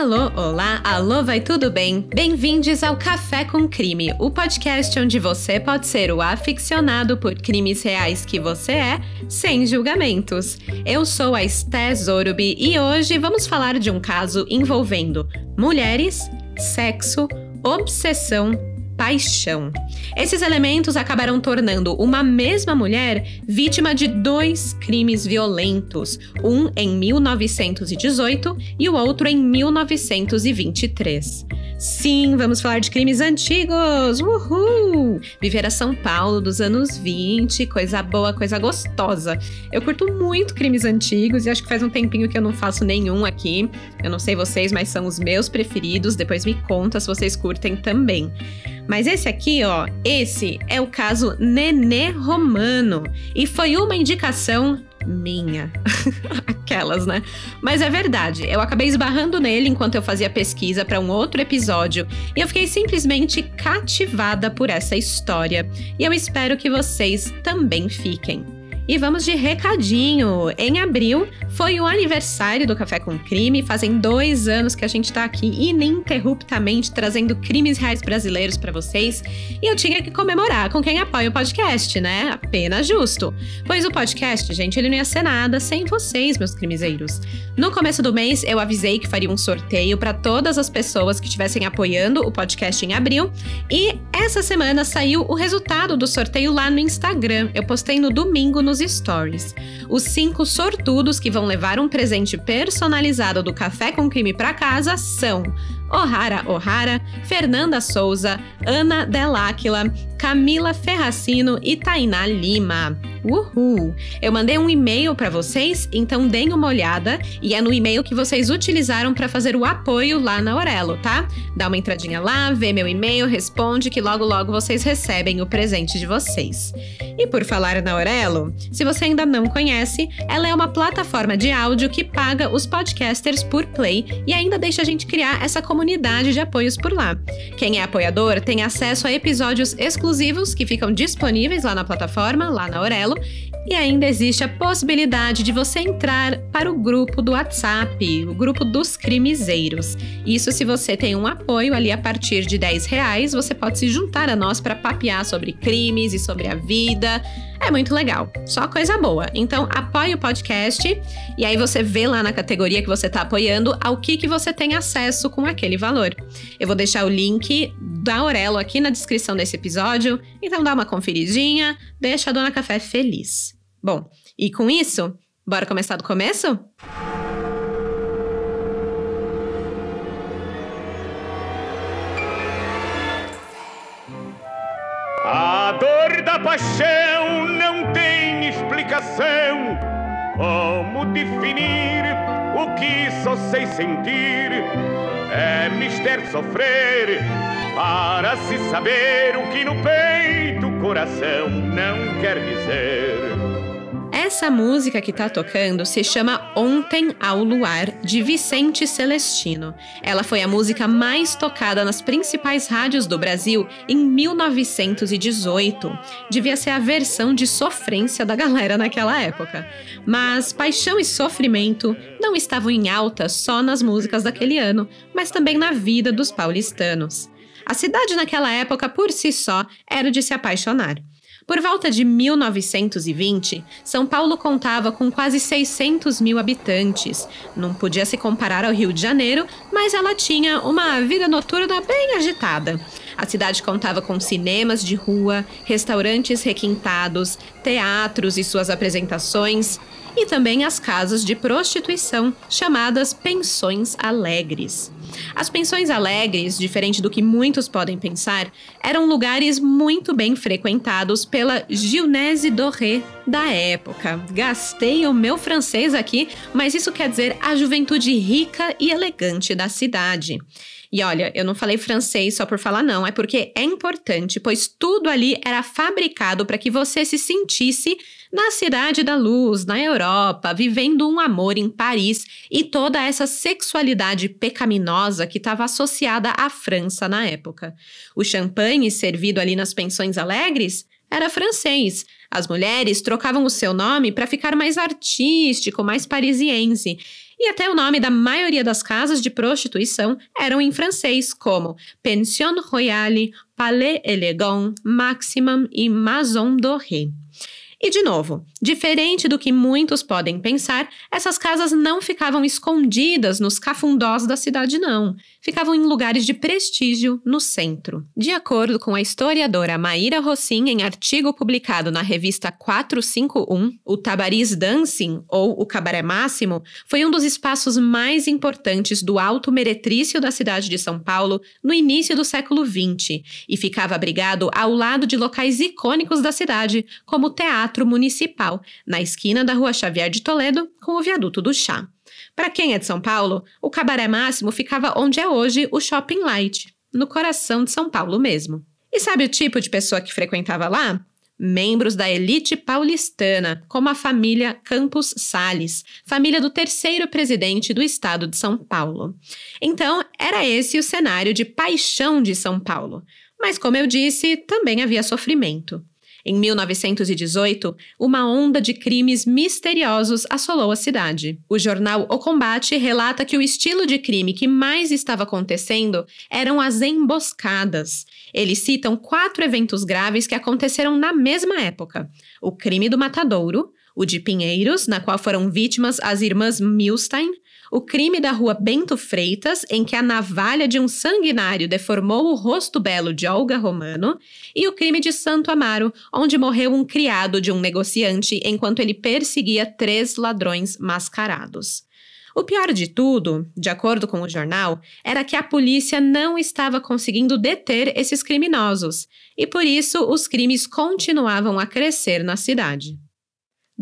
Alô, olá, alô, vai tudo bem? Bem-vindos ao Café com Crime, o podcast onde você pode ser o aficionado por crimes reais que você é, sem julgamentos. Eu sou a Esté Zorubi e hoje vamos falar de um caso envolvendo mulheres, sexo, obsessão, paixão. Esses elementos acabaram tornando uma mesma mulher vítima de dois crimes violentos, um em 1918 e o outro em 1923. Sim, vamos falar de crimes antigos! Uhul! Viver a São Paulo dos anos 20, coisa boa, coisa gostosa. Eu curto muito crimes antigos e acho que faz um tempinho que eu não faço nenhum aqui. Eu não sei vocês, mas são os meus preferidos. Depois me conta se vocês curtem também. Mas esse aqui, ó, esse é o caso Nenê Romano. E foi uma indicação minha. Aquelas, né? Mas é verdade, eu acabei esbarrando nele enquanto eu fazia pesquisa para um outro episódio e eu fiquei simplesmente cativada por essa história. E eu espero que vocês também fiquem. E vamos de recadinho. Em abril foi o aniversário do Café com Crime. Fazem dois anos que a gente está aqui ininterruptamente trazendo crimes reais brasileiros para vocês. E eu tinha que comemorar com quem apoia o podcast, né? Apenas justo. Pois o podcast, gente, ele não ia ser nada sem vocês, meus crimezeiros. No começo do mês, eu avisei que faria um sorteio para todas as pessoas que estivessem apoiando o podcast em abril. E essa semana saiu o resultado do sorteio lá no Instagram. Eu postei no domingo nos stories. Os cinco sortudos que vão levar um presente personalizado do Café com Crime para casa são O'Hara O'Hara, Fernanda Souza, Ana Deláquila, Camila Ferracino e Tainá Lima. Uhul! Eu mandei um e-mail para vocês, então deem uma olhada e é no e-mail que vocês utilizaram para fazer o apoio lá na Aurelo, tá? Dá uma entradinha lá, vê meu e-mail, responde que logo logo vocês recebem o presente de vocês. E por falar na Aurelo, se você ainda não conhece, ela é uma plataforma de áudio que paga os podcasters por play e ainda deixa a gente criar essa comunidade de apoios por lá. Quem é apoiador tem acesso a episódios exclusivos que ficam disponíveis lá na plataforma, lá na Aurelo, e ainda existe a possibilidade de você entrar para o grupo do WhatsApp, o grupo dos crimezeiros. Isso se você tem um apoio ali a partir de 10 reais, você pode se juntar a nós para papear sobre crimes e sobre a vida. É muito legal, só coisa boa. Então apoie o podcast e aí você vê lá na categoria que você está apoiando ao que, que você tem acesso com aquele valor. Eu vou deixar o link da Aurelo aqui na descrição desse episódio, então dá uma conferidinha, deixa a Dona Café feliz. Bom, e com isso, bora começar do começo? A dor da paixão não tem explicação. Como definir o que só sei sentir? É mister sofrer para se saber o que no peito o coração não quer dizer. Essa música que tá tocando se chama Ontem ao Luar, de Vicente Celestino. Ela foi a música mais tocada nas principais rádios do Brasil em 1918. Devia ser a versão de sofrência da galera naquela época. Mas paixão e sofrimento não estavam em alta só nas músicas daquele ano, mas também na vida dos paulistanos. A cidade naquela época, por si só, era de se apaixonar. Por volta de 1920, São Paulo contava com quase 600 mil habitantes. Não podia se comparar ao Rio de Janeiro, mas ela tinha uma vida noturna bem agitada. A cidade contava com cinemas de rua, restaurantes requintados, teatros e suas apresentações, e também as casas de prostituição, chamadas pensões alegres. As pensões alegres, diferente do que muitos podem pensar, eram lugares muito bem frequentados pela Gilnese Doré da época. Gastei o meu francês aqui, mas isso quer dizer a juventude rica e elegante da cidade. E olha, eu não falei francês só por falar, não, é porque é importante, pois tudo ali era fabricado para que você se sentisse na Cidade da Luz, na Europa, vivendo um amor em Paris e toda essa sexualidade pecaminosa que estava associada à França na época. O champanhe servido ali nas pensões alegres era francês. As mulheres trocavam o seu nome para ficar mais artístico, mais parisiense. E até o nome da maioria das casas de prostituição eram em francês, como Pension Royale, Palais Elegant, Maximum e Maison Doré. E de novo, diferente do que muitos podem pensar, essas casas não ficavam escondidas nos cafundós da cidade, não. Ficavam em lugares de prestígio no centro. De acordo com a historiadora Maíra Rossin, em artigo publicado na revista 451, o Tabaris Dancing, ou o Cabaré Máximo, foi um dos espaços mais importantes do alto meretrício da cidade de São Paulo no início do século XX e ficava abrigado ao lado de locais icônicos da cidade, como o Teatro Municipal, na esquina da Rua Xavier de Toledo, com o Viaduto do Chá. Para quem é de São Paulo, o Cabaré Máximo ficava onde é hoje o Shopping Light, no coração de São Paulo mesmo. E sabe o tipo de pessoa que frequentava lá? Membros da elite paulistana, como a família Campos Sales, família do terceiro presidente do estado de São Paulo. Então, era esse o cenário de paixão de São Paulo. Mas, como eu disse, também havia sofrimento. Em 1918, uma onda de crimes misteriosos assolou a cidade. O jornal O Combate relata que o estilo de crime que mais estava acontecendo eram as emboscadas. Eles citam quatro eventos graves que aconteceram na mesma época: o crime do Matadouro, o de Pinheiros, na qual foram vítimas as irmãs Milstein, o crime da rua Bento Freitas, em que a navalha de um sanguinário deformou o rosto belo de Olga Romano, e o crime de Santo Amaro, onde morreu um criado de um negociante enquanto ele perseguia três ladrões mascarados. O pior de tudo, de acordo com o jornal, era que a polícia não estava conseguindo deter esses criminosos, e por isso os crimes continuavam a crescer na cidade.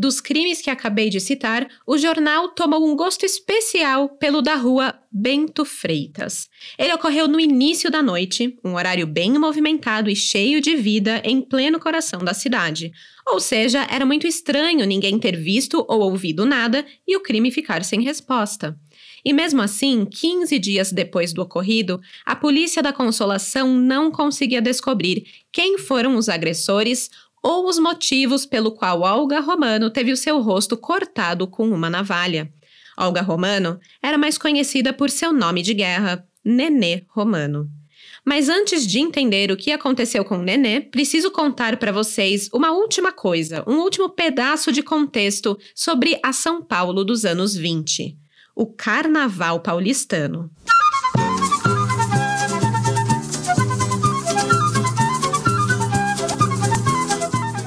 Dos crimes que acabei de citar, o jornal tomou um gosto especial pelo da rua Bento Freitas. Ele ocorreu no início da noite, um horário bem movimentado e cheio de vida em pleno coração da cidade. Ou seja, era muito estranho ninguém ter visto ou ouvido nada e o crime ficar sem resposta. E mesmo assim, 15 dias depois do ocorrido, a polícia da Consolação não conseguia descobrir quem foram os agressores ou os motivos pelo qual Olga Romano teve o seu rosto cortado com uma navalha. Olga Romano era mais conhecida por seu nome de guerra, Nenê Romano. Mas antes de entender o que aconteceu com Nenê, preciso contar para vocês uma última coisa, um último pedaço de contexto sobre a São Paulo dos anos 20. O Carnaval Paulistano.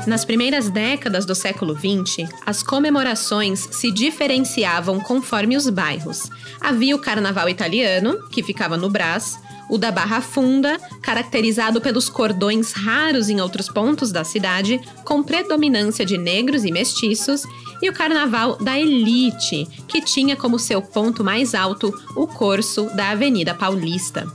Nas primeiras décadas do século XX, as comemorações se diferenciavam conforme os bairros. Havia o Carnaval italiano, que ficava no Brás, o da Barra Funda, caracterizado pelos cordões raros em outros pontos da cidade, com predominância de negros e mestiços, e o Carnaval da Elite, que tinha como seu ponto mais alto o Corso da Avenida Paulista.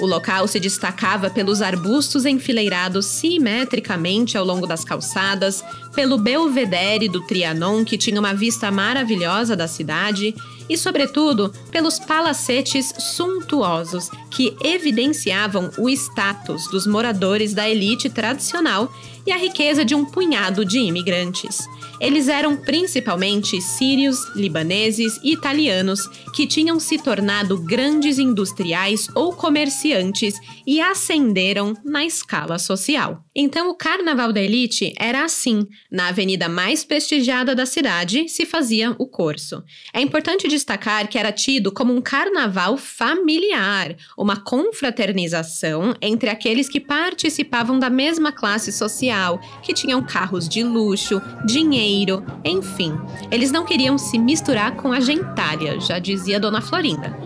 O local se destacava pelos arbustos enfileirados simetricamente ao longo das calçadas, pelo belvedere do Trianon, que tinha uma vista maravilhosa da cidade, e, sobretudo, pelos palacetes suntuosos que evidenciavam o status dos moradores da elite tradicional e a riqueza de um punhado de imigrantes. Eles eram principalmente sírios, libaneses e italianos que tinham se tornado grandes industriais ou comerciantes e ascenderam na escala social. Então, o Carnaval da Elite era assim: na avenida mais prestigiada da cidade se fazia o corso. É importante destacar que era tido como um carnaval familiar, uma confraternização entre aqueles que participavam da mesma classe social, que tinham carros de luxo, dinheiro enfim. Eles não queriam se misturar com a gentalha, já dizia Dona Florinda.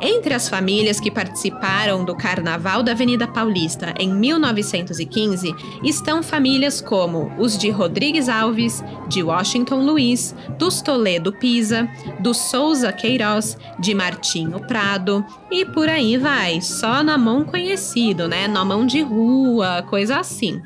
Entre as famílias que participaram do Carnaval da Avenida Paulista em 1915 estão famílias como os de Rodrigues Alves, de Washington Luiz, dos Toledo Pisa, do Souza Queiroz, de Martinho Prado e por aí vai, só na mão conhecido, né? Na mão de rua, coisa assim.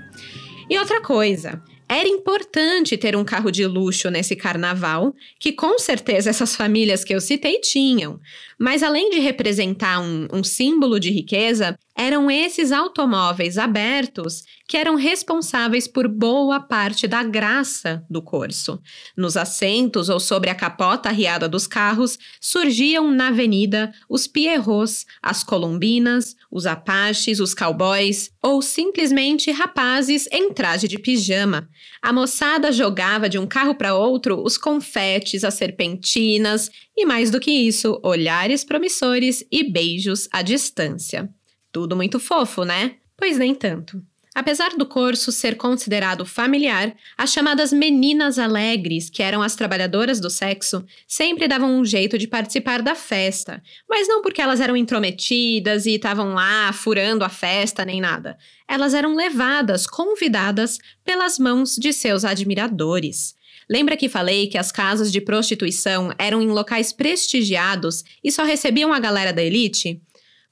E outra coisa, era importante ter um carro de luxo nesse carnaval, que com certeza essas famílias que eu citei tinham. Mas além de representar um, um símbolo de riqueza, Eram esses automóveis abertos que eram responsáveis por boa parte da graça do corso. Nos assentos ou sobre a capota arriada dos carros surgiam na avenida os pierrots, as colombinas, os apaches, os cowboys ou simplesmente rapazes em traje de pijama. A moçada jogava de um carro para outro os confetes, as serpentinas e, mais do que isso, olhares promissores e beijos à distância. Tudo muito fofo, né? Pois nem tanto. Apesar do curso ser considerado familiar, as chamadas meninas alegres, que eram as trabalhadoras do sexo, sempre davam um jeito de participar da festa, mas não porque elas eram intrometidas e estavam lá furando a festa nem nada. Elas eram levadas, convidadas pelas mãos de seus admiradores. Lembra que falei que as casas de prostituição eram em locais prestigiados e só recebiam a galera da elite?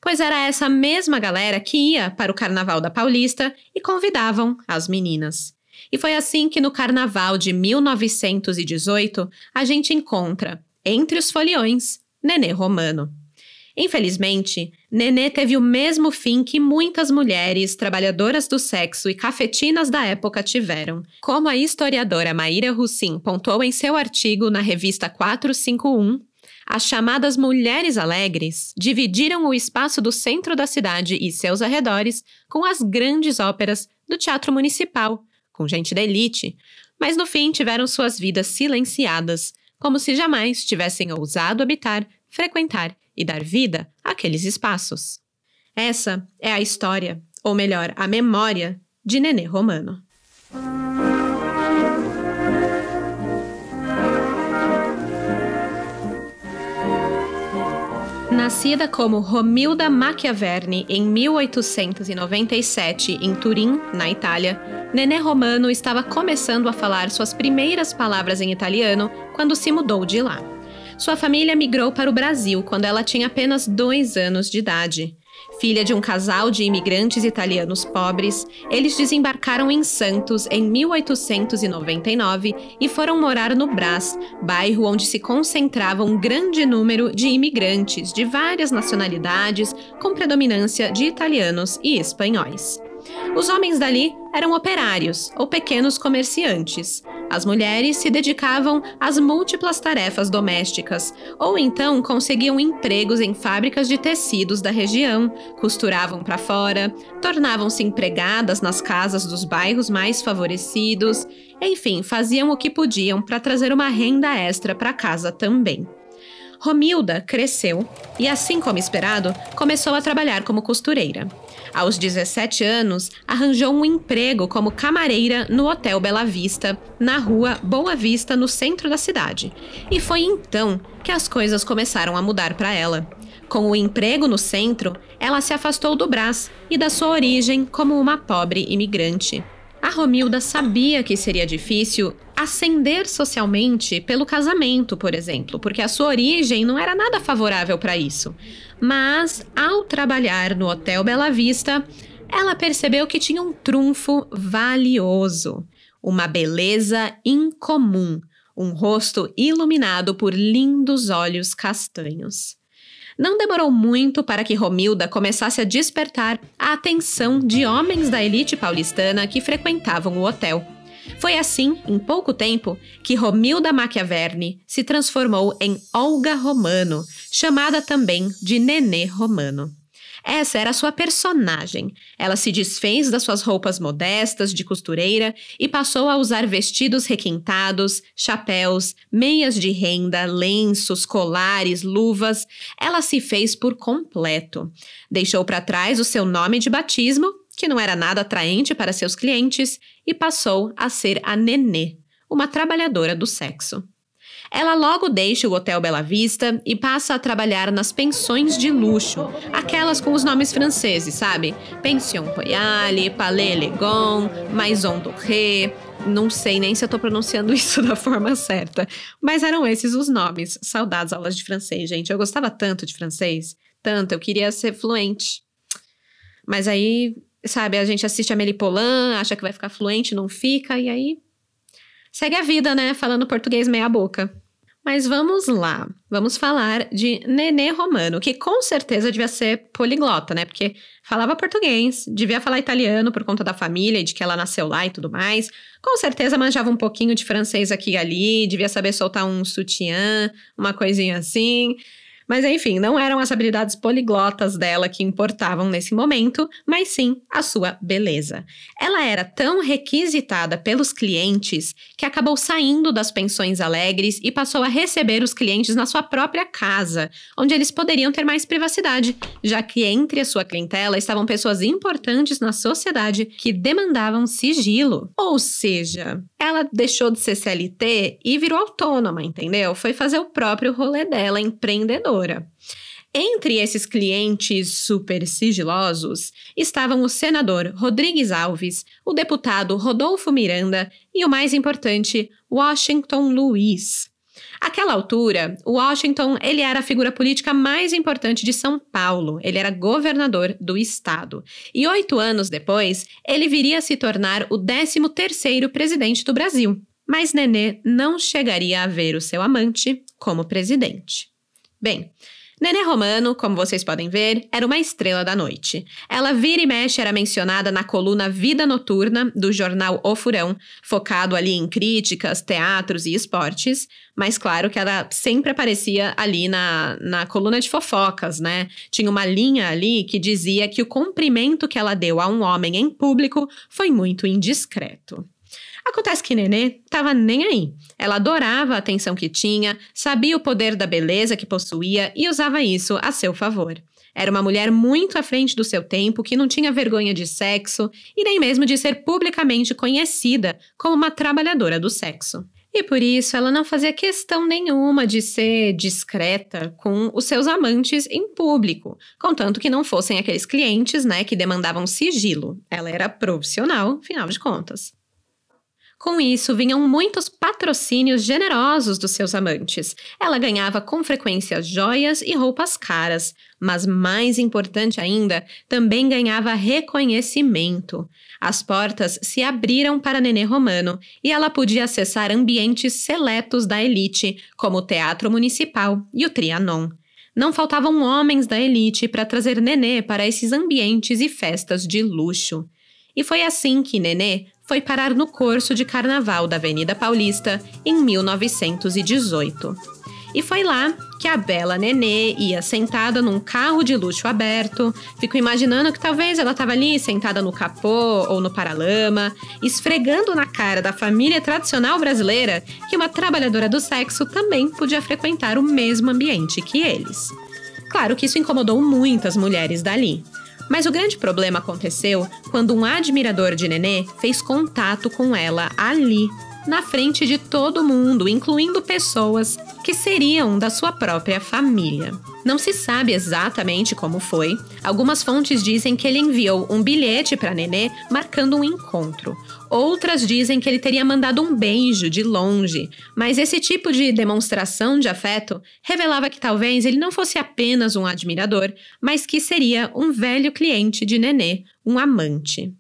Pois era essa mesma galera que ia para o Carnaval da Paulista e convidavam as meninas. E foi assim que no Carnaval de 1918 a gente encontra, entre os foliões, Nenê Romano. Infelizmente, Nenê teve o mesmo fim que muitas mulheres trabalhadoras do sexo e cafetinas da época tiveram. Como a historiadora Maíra Russin pontuou em seu artigo na revista 451, as chamadas mulheres alegres dividiram o espaço do centro da cidade e seus arredores com as grandes óperas do teatro municipal, com gente da elite, mas no fim tiveram suas vidas silenciadas, como se jamais tivessem ousado habitar, frequentar e dar vida àqueles espaços. Essa é a história, ou melhor, a memória, de Nenê Romano. Nascida como Romilda Machiaverni em 1897 em Turim, na Itália, Nenê Romano estava começando a falar suas primeiras palavras em italiano quando se mudou de lá. Sua família migrou para o Brasil quando ela tinha apenas dois anos de idade. Filha de um casal de imigrantes italianos pobres, eles desembarcaram em Santos em 1899 e foram morar no Brás, bairro onde se concentrava um grande número de imigrantes de várias nacionalidades, com predominância de italianos e espanhóis. Os homens dali eram operários ou pequenos comerciantes. As mulheres se dedicavam às múltiplas tarefas domésticas, ou então conseguiam empregos em fábricas de tecidos da região, costuravam para fora, tornavam-se empregadas nas casas dos bairros mais favorecidos, enfim, faziam o que podiam para trazer uma renda extra para casa também. Romilda cresceu e, assim como esperado, começou a trabalhar como costureira. Aos 17 anos, arranjou um emprego como camareira no Hotel Bela Vista, na rua Boa Vista, no centro da cidade. E foi então que as coisas começaram a mudar para ela. Com o emprego no centro, ela se afastou do Brás e da sua origem como uma pobre imigrante. A Romilda sabia que seria difícil ascender socialmente pelo casamento, por exemplo, porque a sua origem não era nada favorável para isso. Mas, ao trabalhar no Hotel Bela Vista, ela percebeu que tinha um trunfo valioso, uma beleza incomum, um rosto iluminado por lindos olhos castanhos. Não demorou muito para que Romilda começasse a despertar a atenção de homens da elite paulistana que frequentavam o hotel. Foi assim, em pouco tempo, que Romilda Machiaverni se transformou em Olga Romano, chamada também de Nenê Romano. Essa era sua personagem. Ela se desfez das suas roupas modestas de costureira e passou a usar vestidos requintados, chapéus, meias de renda, lenços, colares, luvas. Ela se fez por completo. Deixou para trás o seu nome de batismo, que não era nada atraente para seus clientes, e passou a ser a Nenê, uma trabalhadora do sexo. Ela logo deixa o Hotel Bela Vista e passa a trabalhar nas pensões de luxo, aquelas com os nomes franceses, sabe? Pension Royale, Palais Legon, Maison Doré. Não sei nem se eu tô pronunciando isso da forma certa, mas eram esses os nomes. Saudades aulas de francês, gente. Eu gostava tanto de francês, tanto, eu queria ser fluente. Mas aí, sabe, a gente assiste a Melipolan, acha que vai ficar fluente, não fica, e aí segue a vida, né? Falando português meia boca. Mas vamos lá. Vamos falar de Nenê Romano, que com certeza devia ser poliglota, né? Porque falava português, devia falar italiano por conta da família e de que ela nasceu lá e tudo mais. Com certeza manjava um pouquinho de francês aqui e ali, devia saber soltar um sutiã, uma coisinha assim. Mas enfim, não eram as habilidades poliglotas dela que importavam nesse momento, mas sim a sua beleza. Ela era tão requisitada pelos clientes que acabou saindo das pensões alegres e passou a receber os clientes na sua própria casa, onde eles poderiam ter mais privacidade, já que entre a sua clientela estavam pessoas importantes na sociedade que demandavam sigilo. Ou seja, ela deixou de ser CLT e virou autônoma, entendeu? Foi fazer o próprio rolê dela, empreendedora. Entre esses clientes super sigilosos estavam o senador Rodrigues Alves, o deputado Rodolfo Miranda e o mais importante, Washington Luiz. Aquela altura, Washington ele era a figura política mais importante de São Paulo. Ele era governador do estado. E oito anos depois, ele viria a se tornar o 13 terceiro presidente do Brasil. Mas Nenê não chegaria a ver o seu amante como presidente. Bem, Nenê Romano, como vocês podem ver, era uma estrela da noite. Ela vira e mexe era mencionada na coluna Vida Noturna do jornal O Furão, focado ali em críticas, teatros e esportes, mas claro que ela sempre aparecia ali na, na coluna de fofocas, né? Tinha uma linha ali que dizia que o cumprimento que ela deu a um homem em público foi muito indiscreto. Acontece que Nenê tava nem aí. Ela adorava a atenção que tinha, sabia o poder da beleza que possuía e usava isso a seu favor. Era uma mulher muito à frente do seu tempo, que não tinha vergonha de sexo e nem mesmo de ser publicamente conhecida como uma trabalhadora do sexo. E por isso ela não fazia questão nenhuma de ser discreta com os seus amantes em público, contanto que não fossem aqueles clientes, né, que demandavam sigilo. Ela era profissional, afinal de contas. Com isso, vinham muitos patrocínios generosos dos seus amantes. Ela ganhava com frequência joias e roupas caras, mas mais importante ainda, também ganhava reconhecimento. As portas se abriram para Nenê Romano e ela podia acessar ambientes seletos da elite, como o Teatro Municipal e o Trianon. Não faltavam homens da elite para trazer Nenê para esses ambientes e festas de luxo. E foi assim que Nenê foi parar no curso de carnaval da Avenida Paulista em 1918. E foi lá que a bela Nenê ia sentada num carro de luxo aberto. Fico imaginando que talvez ela estava ali sentada no capô ou no paralama, esfregando na cara da família tradicional brasileira que uma trabalhadora do sexo também podia frequentar o mesmo ambiente que eles. Claro que isso incomodou muitas mulheres dali. Mas o grande problema aconteceu quando um admirador de Nenê fez contato com ela ali, na frente de todo mundo, incluindo pessoas que seriam da sua própria família. Não se sabe exatamente como foi. Algumas fontes dizem que ele enviou um bilhete para Nenê marcando um encontro. Outras dizem que ele teria mandado um beijo de longe, mas esse tipo de demonstração de afeto revelava que talvez ele não fosse apenas um admirador, mas que seria um velho cliente de Nenê, um amante.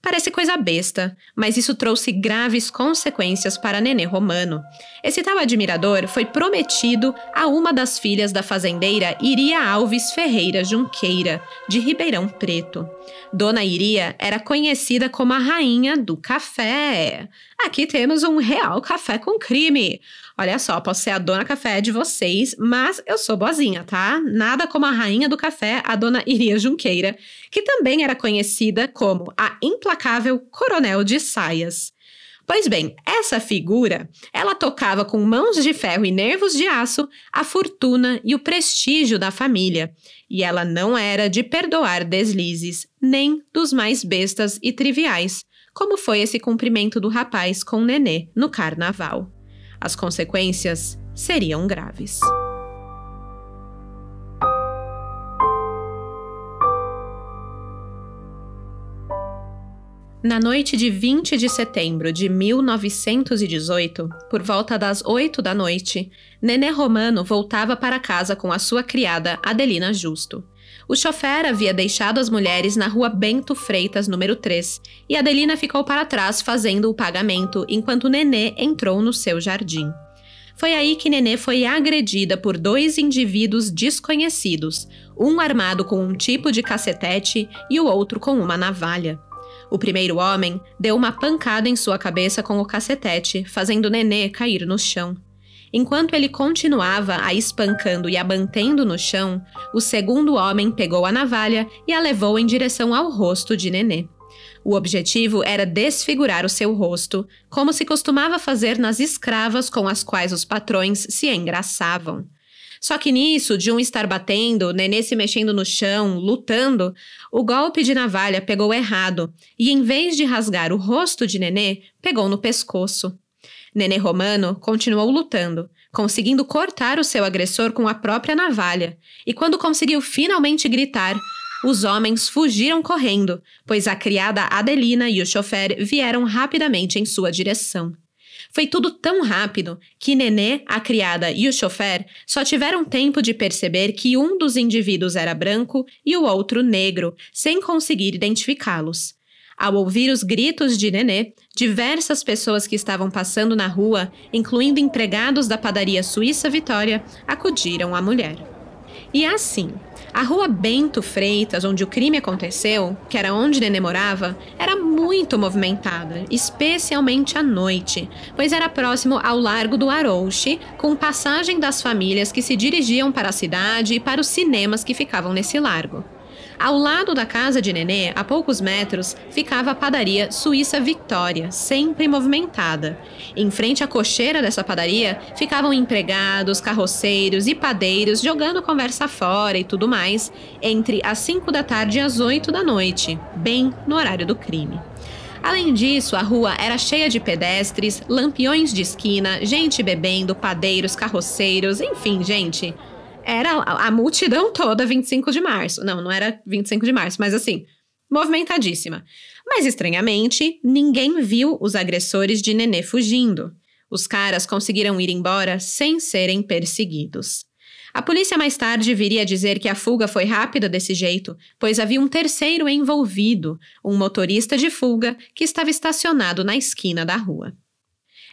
Parece coisa besta, mas isso trouxe graves consequências para Nenê Romano. Esse tal admirador foi prometido a uma das filhas da fazendeira Iria Alves Ferreira Junqueira, de Ribeirão Preto. Dona Iria era conhecida como a rainha do café. Aqui temos um real café com crime. Olha só, posso ser a dona café de vocês, mas eu sou boazinha, tá? Nada como a rainha do café, a dona Iria Junqueira, que também era conhecida como a implacável coronel de saias. Pois bem, essa figura, ela tocava com mãos de ferro e nervos de aço a fortuna e o prestígio da família, e ela não era de perdoar deslizes, nem dos mais bestas e triviais, como foi esse cumprimento do rapaz com Nenê no carnaval. As consequências seriam graves. Na noite de 20 de setembro de 1918, por volta das 8 da noite, Nené Romano voltava para casa com a sua criada Adelina Justo. O chofer havia deixado as mulheres na rua Bento Freitas, número 3, e Adelina ficou para trás fazendo o pagamento enquanto Nenê entrou no seu jardim. Foi aí que Nenê foi agredida por dois indivíduos desconhecidos, um armado com um tipo de cacetete e o outro com uma navalha. O primeiro homem deu uma pancada em sua cabeça com o cacetete, fazendo Nenê cair no chão. Enquanto ele continuava a espancando e a mantendo no chão, o segundo homem pegou a navalha e a levou em direção ao rosto de Nenê. O objetivo era desfigurar o seu rosto, como se costumava fazer nas escravas com as quais os patrões se engraçavam. Só que nisso, de um estar batendo, Nenê se mexendo no chão, lutando, o golpe de navalha pegou errado e, em vez de rasgar o rosto de Nenê, pegou no pescoço. Nenê Romano continuou lutando, conseguindo cortar o seu agressor com a própria navalha, e quando conseguiu finalmente gritar, os homens fugiram correndo, pois a criada Adelina e o chofer vieram rapidamente em sua direção. Foi tudo tão rápido que Nenê, a criada e o chofer só tiveram tempo de perceber que um dos indivíduos era branco e o outro negro, sem conseguir identificá-los. Ao ouvir os gritos de Nenê, diversas pessoas que estavam passando na rua, incluindo empregados da padaria Suíça Vitória, acudiram à mulher. E assim, a rua Bento Freitas, onde o crime aconteceu, que era onde Nenê morava, era muito movimentada, especialmente à noite, pois era próximo ao Largo do Arouche, com passagem das famílias que se dirigiam para a cidade e para os cinemas que ficavam nesse largo. Ao lado da casa de Nenê, a poucos metros, ficava a padaria Suíça Victoria, sempre movimentada. Em frente à cocheira dessa padaria, ficavam empregados, carroceiros e padeiros jogando conversa fora e tudo mais, entre as 5 da tarde e as 8 da noite, bem no horário do crime. Além disso, a rua era cheia de pedestres, lampiões de esquina, gente bebendo, padeiros, carroceiros, enfim, gente era a, multidão toda 25 de março. Não, não era 25 de março, mas assim, movimentadíssima. Mas estranhamente, ninguém viu os agressores de Nenê fugindo. Os caras conseguiram ir embora sem serem perseguidos. A polícia mais tarde viria dizer que a fuga foi rápida desse jeito, pois havia um terceiro envolvido, um motorista de fuga que estava estacionado na esquina da rua.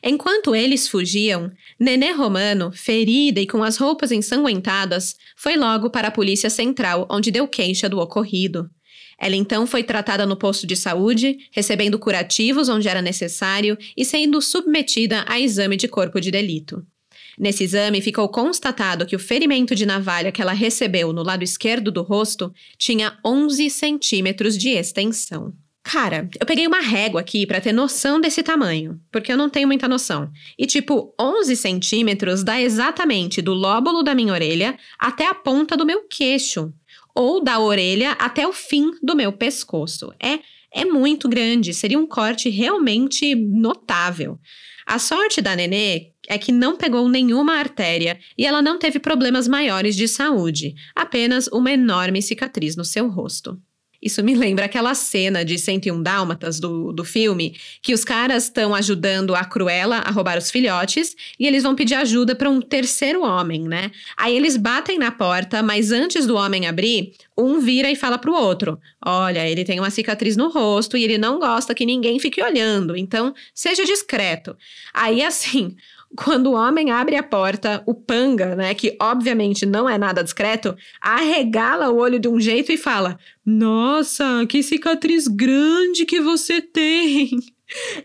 Enquanto eles fugiam, Nenê Romano, ferida e com as roupas ensanguentadas, foi logo para a Polícia Central, onde deu queixa do ocorrido. Ela então foi tratada no posto de saúde, recebendo curativos onde era necessário e sendo submetida a exame de corpo de delito. Nesse exame, ficou constatado que o ferimento de navalha que ela recebeu no lado esquerdo do rosto tinha 11 centímetros de extensão. Cara, eu peguei uma régua aqui para ter noção desse tamanho, porque eu não tenho muita noção. E tipo, 11 centímetros dá exatamente do lóbulo da minha orelha até a ponta do meu queixo, ou da orelha até o fim do meu pescoço. É, é muito grande, seria um corte realmente notável. A sorte da Nenê é que não pegou nenhuma artéria e ela não teve problemas maiores de saúde, apenas uma enorme cicatriz no seu rosto. Isso me lembra aquela cena de 101 Dálmatas do, do filme, que os caras estão ajudando a Cruella a roubar os filhotes e eles vão pedir ajuda para um terceiro homem, né? Aí eles batem na porta, mas antes do homem abrir, um vira e fala pro outro: Olha, ele tem uma cicatriz no rosto e ele não gosta que ninguém fique olhando, então seja discreto. Aí assim quando o homem abre a porta, o panga, né, que obviamente não é nada discreto, arregala o olho de um jeito e fala: Nossa, que cicatriz grande que você tem!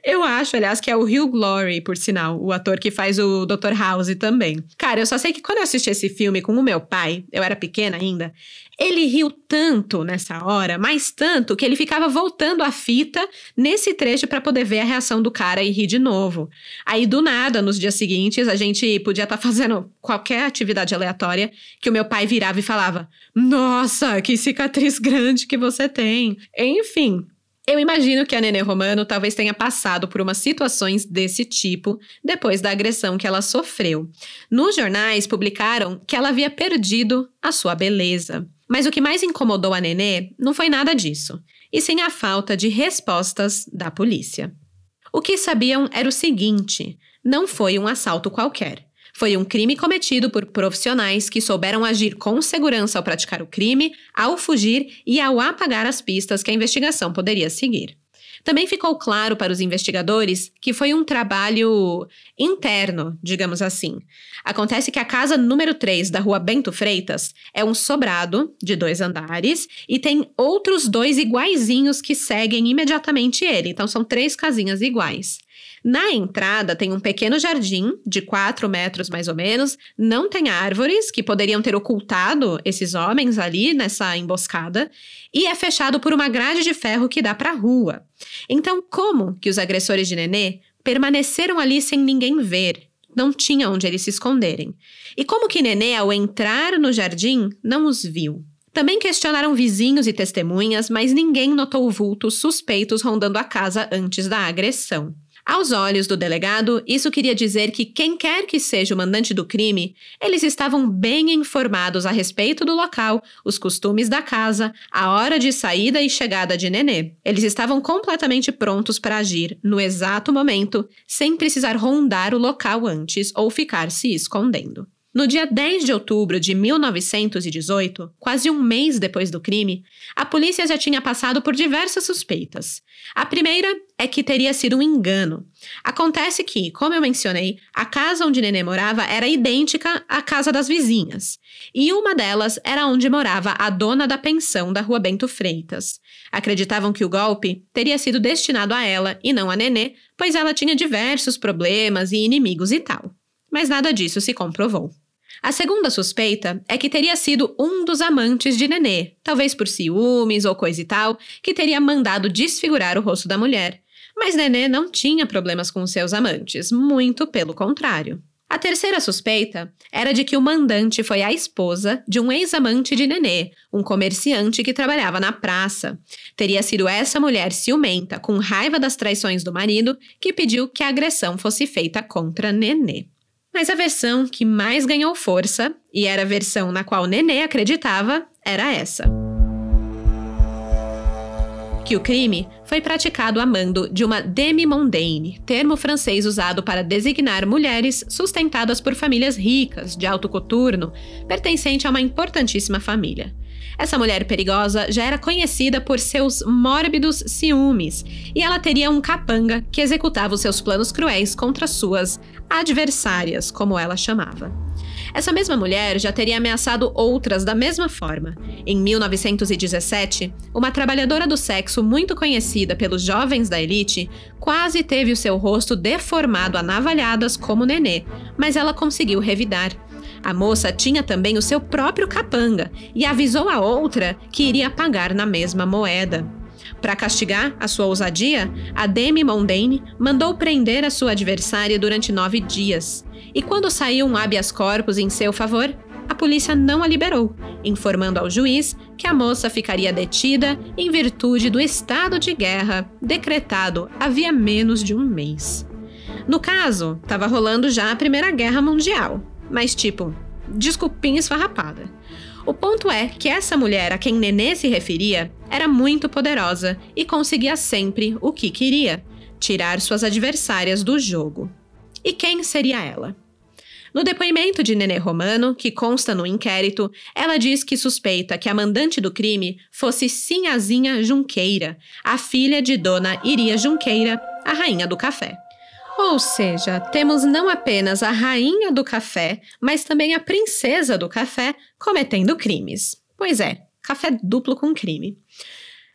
Eu acho, aliás, que é o Hugh Glory, por sinal, o ator que faz o Dr. House também. Cara, eu só sei que quando eu assisti esse filme com o meu pai, eu era pequena ainda, ele riu tanto nessa hora, mas tanto que ele ficava voltando a fita nesse trecho para poder ver a reação do cara e rir de novo. Aí do nada, nos dias seguintes, a gente podia estar tá fazendo qualquer atividade aleatória que o meu pai virava e falava: "Nossa, que cicatriz grande que você tem". Enfim, eu imagino que a Nenê Romano talvez tenha passado por umas situações desse tipo depois da agressão que ela sofreu. Nos jornais publicaram que ela havia perdido a sua beleza. Mas o que mais incomodou a Nenê não foi nada disso, e sim a falta de respostas da polícia. O que sabiam era o seguinte: não foi um assalto qualquer. Foi um crime cometido por profissionais que souberam agir com segurança ao praticar o crime, ao fugir e ao apagar as pistas que a investigação poderia seguir. Também ficou claro para os investigadores que foi um trabalho interno, digamos assim. Acontece que a casa número 3 da rua Bento Freitas é um sobrado de dois andares e tem outros dois iguaizinhos que seguem imediatamente ele. Então são três casinhas iguais. Na entrada tem um pequeno jardim de 4 metros mais ou menos, não tem árvores que poderiam ter ocultado esses homens ali nessa emboscada, e é fechado por uma grade de ferro que dá para a rua. Então, como que os agressores de Nenê permaneceram ali sem ninguém ver? Não tinha onde eles se esconderem. E como que Nenê, ao entrar no jardim, não os viu? Também questionaram vizinhos e testemunhas, mas ninguém notou vultos suspeitos rondando a casa antes da agressão. Aos olhos do delegado, isso queria dizer que quem quer que seja o mandante do crime, eles estavam bem informados a respeito do local, os costumes da casa, a hora de saída e chegada de Nenê. Eles estavam completamente prontos para agir no exato momento, sem precisar rondar o local antes ou ficar se escondendo. No dia 10 de outubro de 1918, quase um mês depois do crime, a polícia já tinha passado por diversas suspeitas. A primeira é que teria sido um engano. Acontece que, como eu mencionei, a casa onde Nenê morava era idêntica à casa das vizinhas, e uma delas era onde morava a dona da pensão da rua Bento Freitas. Acreditavam que o golpe teria sido destinado a ela e não a Nenê, pois ela tinha diversos problemas e inimigos e tal. Mas nada disso se comprovou. A segunda suspeita é que teria sido um dos amantes de Nenê, talvez por ciúmes ou coisa e tal, que teria mandado desfigurar o rosto da mulher. Mas Nenê não tinha problemas com seus amantes, muito pelo contrário. A terceira suspeita era de que o mandante foi a esposa de um ex-amante de Nenê, um comerciante que trabalhava na praça. Teria sido essa mulher ciumenta, com raiva das traições do marido, que pediu que a agressão fosse feita contra Nenê. Mas a versão que mais ganhou força, e era a versão na qual Nenê acreditava, era essa. Que o crime foi praticado a mando de uma demi-mondaine, termo francês usado para designar mulheres sustentadas por famílias ricas, de alto coturno, pertencente a uma importantíssima família. Essa mulher perigosa já era conhecida por seus mórbidos ciúmes e ela teria um capanga que executava os seus planos cruéis contra suas adversárias, como ela chamava. Essa mesma mulher já teria ameaçado outras da mesma forma. Em 1917, uma trabalhadora do sexo muito conhecida pelos jovens da elite quase teve o seu rosto deformado a navalhadas como Nenê, mas ela conseguiu revidar. A moça tinha também o seu próprio capanga e avisou a outra que iria pagar na mesma moeda. Para castigar a sua ousadia, a Demi Mondaine mandou prender a sua adversária durante nove dias. E quando saiu um habeas corpus em seu favor, a polícia não a liberou, informando ao juiz que a moça ficaria detida em virtude do estado de guerra decretado havia menos de um mês. No caso, estava rolando já a Primeira Guerra Mundial, mas tipo, desculpinha esfarrapada. O ponto é que essa mulher a quem Nenê se referia era muito poderosa e conseguia sempre o que queria: tirar suas adversárias do jogo. E quem seria ela? No depoimento de Nenê Romano, que consta no inquérito, ela diz que suspeita que a mandante do crime fosse Sinhazinha Junqueira, a filha de Dona Iria Junqueira, a rainha do café. Ou seja, temos não apenas a rainha do café, mas também a princesa do café cometendo crimes. Pois é, café duplo com crime.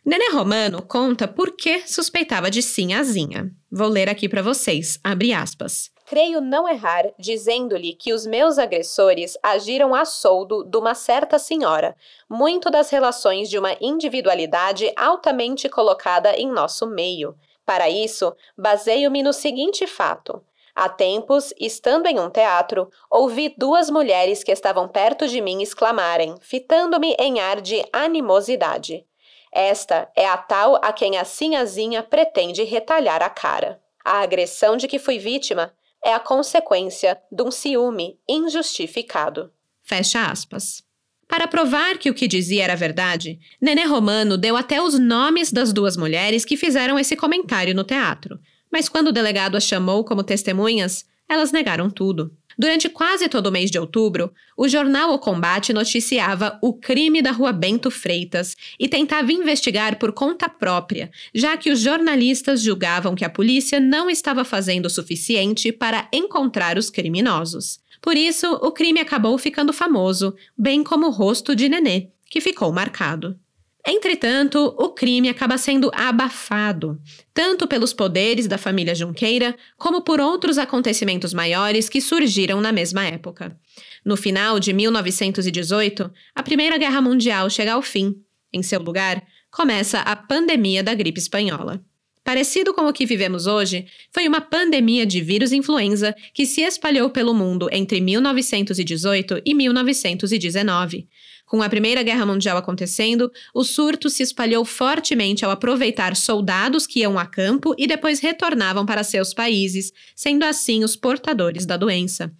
Nenê Romano conta por que suspeitava de Sinhazinha. Vou ler aqui para vocês, abre aspas. Creio não errar dizendo-lhe que os meus agressores agiram a soldo de uma certa senhora, muito das relações de uma individualidade altamente colocada em nosso meio, para isso, baseio-me no seguinte fato. Há tempos, estando em um teatro, ouvi duas mulheres que estavam perto de mim exclamarem, fitando-me em ar de animosidade. Esta é a tal a quem a sinhazinha pretende retalhar a cara. A agressão de que fui vítima é a consequência de um ciúme injustificado. Fecha aspas. Para provar que o que dizia era verdade, Nenê Romano deu até os nomes das duas mulheres que fizeram esse comentário no teatro. Mas quando o delegado as chamou como testemunhas, elas negaram tudo. Durante quase todo o mês de outubro, o jornal O Combate noticiava o crime da Rua Bento Freitas e tentava investigar por conta própria, já que os jornalistas julgavam que a polícia não estava fazendo o suficiente para encontrar os criminosos. Por isso, o crime acabou ficando famoso, bem como o rosto de Nenê, que ficou marcado. Entretanto, o crime acaba sendo abafado, tanto pelos poderes da família Junqueira, como por outros acontecimentos maiores que surgiram na mesma época. No final de 1918, a Primeira Guerra Mundial chega ao fim. Em seu lugar, começa a pandemia da gripe espanhola. Parecido com o que vivemos hoje, foi uma pandemia de vírus influenza que se espalhou pelo mundo entre 1918 e 1919. Com a Primeira Guerra Mundial acontecendo, o surto se espalhou fortemente ao aproveitar soldados que iam a campo e depois retornavam para seus países, sendo assim os portadores da doença.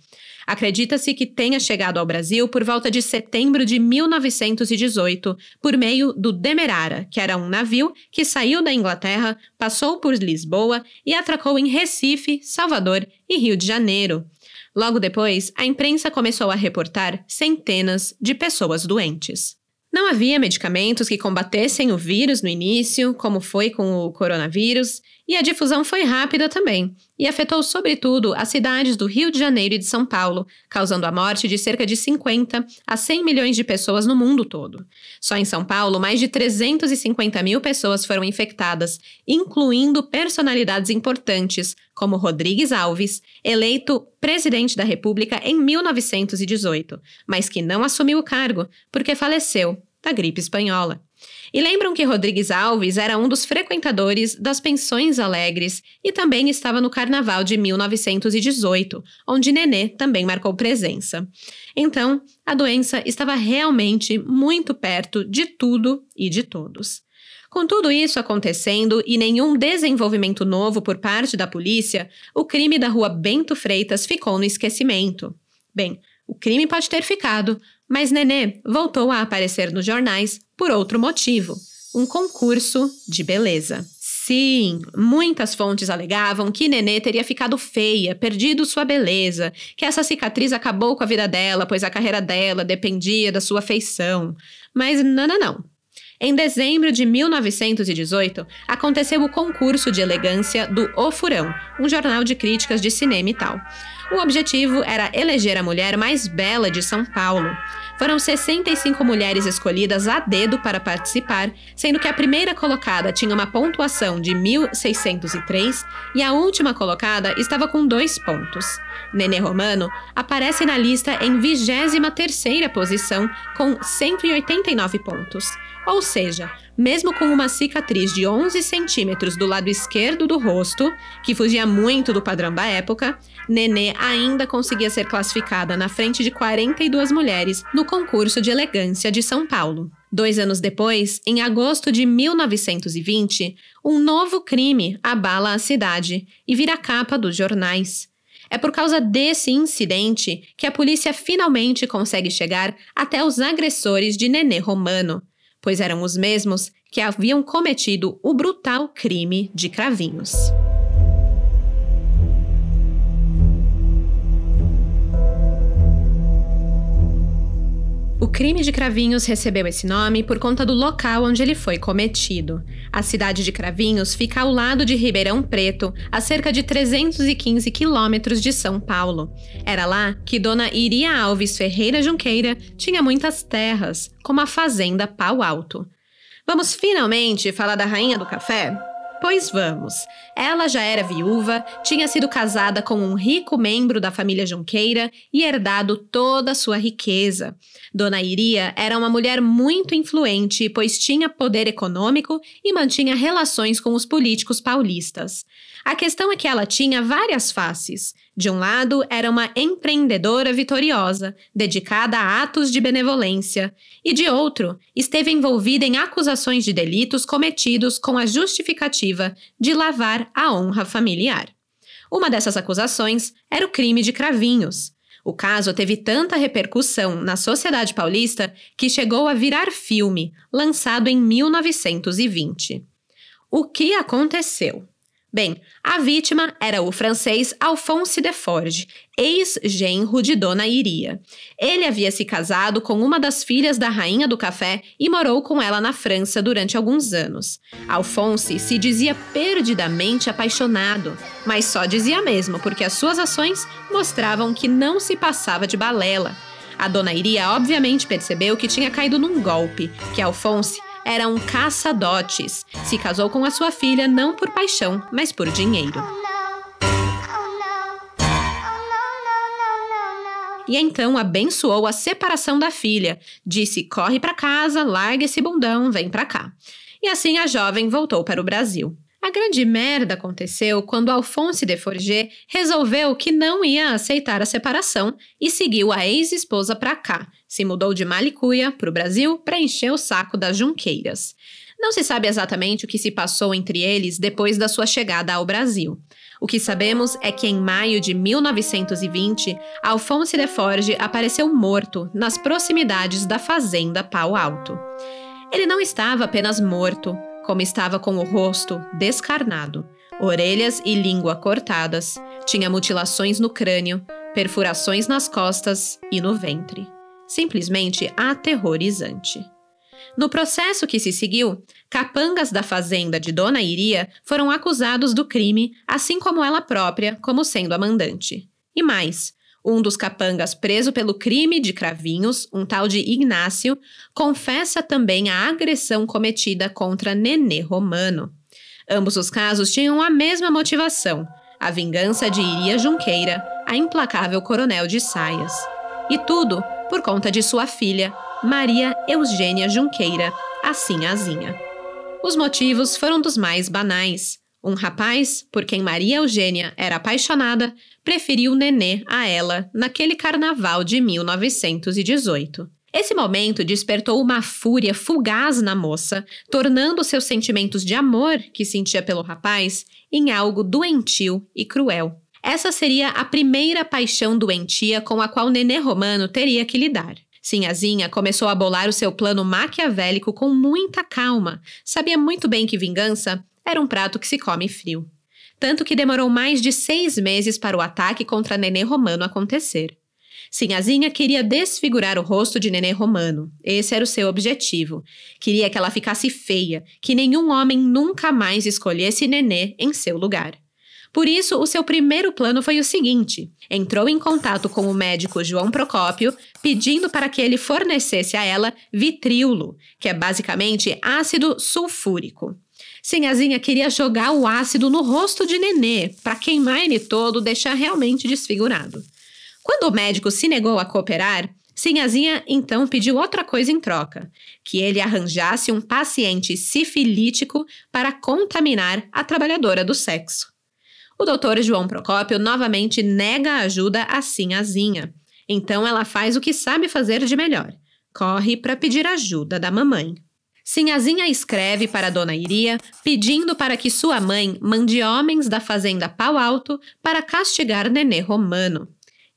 Acredita-se que tenha chegado ao Brasil por volta de setembro de 1918, por meio do Demerara, que era um navio que saiu da Inglaterra, passou por Lisboa e atracou em Recife, Salvador e Rio de Janeiro. Logo depois, a imprensa começou a reportar centenas de pessoas doentes. Não havia medicamentos que combatessem o vírus no início, como foi com o coronavírus, e a difusão foi rápida também, e afetou sobretudo as cidades do Rio de Janeiro e de São Paulo, causando a morte de cerca de 50 a 100 milhões de pessoas no mundo todo. Só em São Paulo, mais de 350 mil pessoas foram infectadas, incluindo personalidades importantes, como Rodrigues Alves, eleito presidente da República em 1918, mas que não assumiu o cargo porque faleceu da gripe espanhola. E lembram que Rodrigues Alves era um dos frequentadores das Pensões Alegres e também estava no Carnaval de 1918, onde Nenê também marcou presença. Então, a doença estava realmente muito perto de tudo e de todos. Com tudo isso acontecendo e nenhum desenvolvimento novo por parte da polícia, o crime da rua Bento Freitas ficou no esquecimento. Bem, o crime pode ter ficado, mas Nenê voltou a aparecer nos jornais por outro motivo: um concurso de beleza. Sim, muitas fontes alegavam que Nenê teria ficado feia, perdido sua beleza, que essa cicatriz acabou com a vida dela, pois a carreira dela dependia da sua feição. Mas não, não, não. Em dezembro de 1918, aconteceu o concurso de elegância do O Furão, um jornal de críticas de cinema e tal. O objetivo era eleger a mulher mais bela de São Paulo. Foram 65 mulheres escolhidas a dedo para participar, sendo que a primeira colocada tinha uma pontuação de 1.603 e a última colocada estava com dois pontos. Nenê Romano aparece na lista em 23ª posição com 189 pontos. Ou seja, mesmo com uma cicatriz de 11 centímetros do lado esquerdo do rosto, que fugia muito do padrão da época, Nenê ainda conseguia ser classificada na frente de 42 mulheres no concurso de elegância de São Paulo. Dois anos depois, em agosto de 1920, um novo crime abala a cidade e vira capa dos jornais. É por causa desse incidente que a polícia finalmente consegue chegar até os agressores de Nenê Romano pois eram os mesmos que haviam cometido o brutal crime de Cravinhos. Crime de Cravinhos recebeu esse nome por conta do local onde ele foi cometido. A cidade de Cravinhos fica ao lado de Ribeirão Preto, a cerca de 315 quilômetros de São Paulo. Era lá que Dona Iria Alves Ferreira Junqueira tinha muitas terras, como a fazenda Pau Alto. Vamos finalmente falar da rainha do café? Pois vamos. Ela já era viúva, tinha sido casada com um rico membro da família Junqueira e herdado toda a sua riqueza. Dona Iria era uma mulher muito influente, pois tinha poder econômico e mantinha relações com os políticos paulistas. A questão é que ela tinha várias faces. De um lado, era uma empreendedora vitoriosa, dedicada a atos de benevolência, e de outro, esteve envolvida em acusações de delitos cometidos com a justificativa de lavar a honra familiar. Uma dessas acusações era o crime de Cravinhos. O caso teve tanta repercussão na sociedade paulista que chegou a virar filme, lançado em 1920. O que aconteceu? Bem, a vítima era o francês Alphonse de Forge, ex-genro de Dona Iria. Ele havia se casado com uma das filhas da rainha do café e morou com ela na França durante alguns anos. Alphonse se dizia perdidamente apaixonado, mas só dizia mesmo porque as suas ações mostravam que não se passava de balela. A Dona Iria obviamente percebeu que tinha caído num golpe, que Alphonse era um caça-dotes. Se casou com a sua filha não por paixão, mas por dinheiro. E então abençoou a separação da filha. Disse: corre para casa, larga esse bundão, vem para cá. E assim a jovem voltou para o Brasil. A grande merda aconteceu quando Alphonse de Forget resolveu que não ia aceitar a separação e seguiu a ex-esposa para cá. Se mudou de Malicuia para o Brasil para encher o saco das junqueiras. Não se sabe exatamente o que se passou entre eles depois da sua chegada ao Brasil. O que sabemos é que em maio de 1920, Alphonse de Forge apareceu morto nas proximidades da fazenda Pau Alto. Ele não estava apenas morto, como estava com o rosto descarnado, orelhas e língua cortadas, tinha mutilações no crânio, perfurações nas costas e no ventre. Simplesmente aterrorizante. No processo que se seguiu, capangas da fazenda de Dona Iria foram acusados do crime, assim como ela própria, como sendo a mandante. E mais, um dos capangas preso pelo crime de cravinhos, um tal de Ignácio, confessa também a agressão cometida contra Nenê Romano. Ambos os casos tinham a mesma motivação: a vingança de Iria Junqueira, a implacável coronel de saias. E tudo por conta de sua filha, Maria Eugênia Junqueira, assim azinha. Os motivos foram dos mais banais. Um rapaz, por quem Maria Eugênia era apaixonada, preferiu Nenê a ela naquele carnaval de 1918. Esse momento despertou uma fúria fugaz na moça, tornando seus sentimentos de amor que sentia pelo rapaz em algo doentio e cruel. Essa seria a primeira paixão doentia com a qual Nenê Romano teria que lidar. Sinhazinha começou a bolar o seu plano maquiavélico com muita calma. Sabia muito bem que vingança era um prato que se come frio. Tanto que demorou mais de seis meses para o ataque contra Nenê Romano acontecer. Sinhazinha queria desfigurar o rosto de Nenê Romano. Esse era o seu objetivo. Queria que ela ficasse feia, que nenhum homem nunca mais escolhesse Nenê em seu lugar. Por isso, o seu primeiro plano foi o seguinte: entrou em contato com o médico João Procópio, pedindo para que ele fornecesse a ela vitriolo, que é basicamente ácido sulfúrico. Sinhazinha queria jogar o ácido no rosto de Nenê, para queimar ele todo, deixar realmente desfigurado. Quando o médico se negou a cooperar, Sinhazinha então pediu outra coisa em troca: que ele arranjasse um paciente sifilítico para contaminar a trabalhadora do sexo. O doutor João Procópio novamente nega a ajuda a Sinhazinha. Então ela faz o que sabe fazer de melhor: corre para pedir ajuda da mamãe. Sinhazinha escreve para Dona Iria pedindo para que sua mãe mande homens da fazenda Pau Alto para castigar Nenê Romano.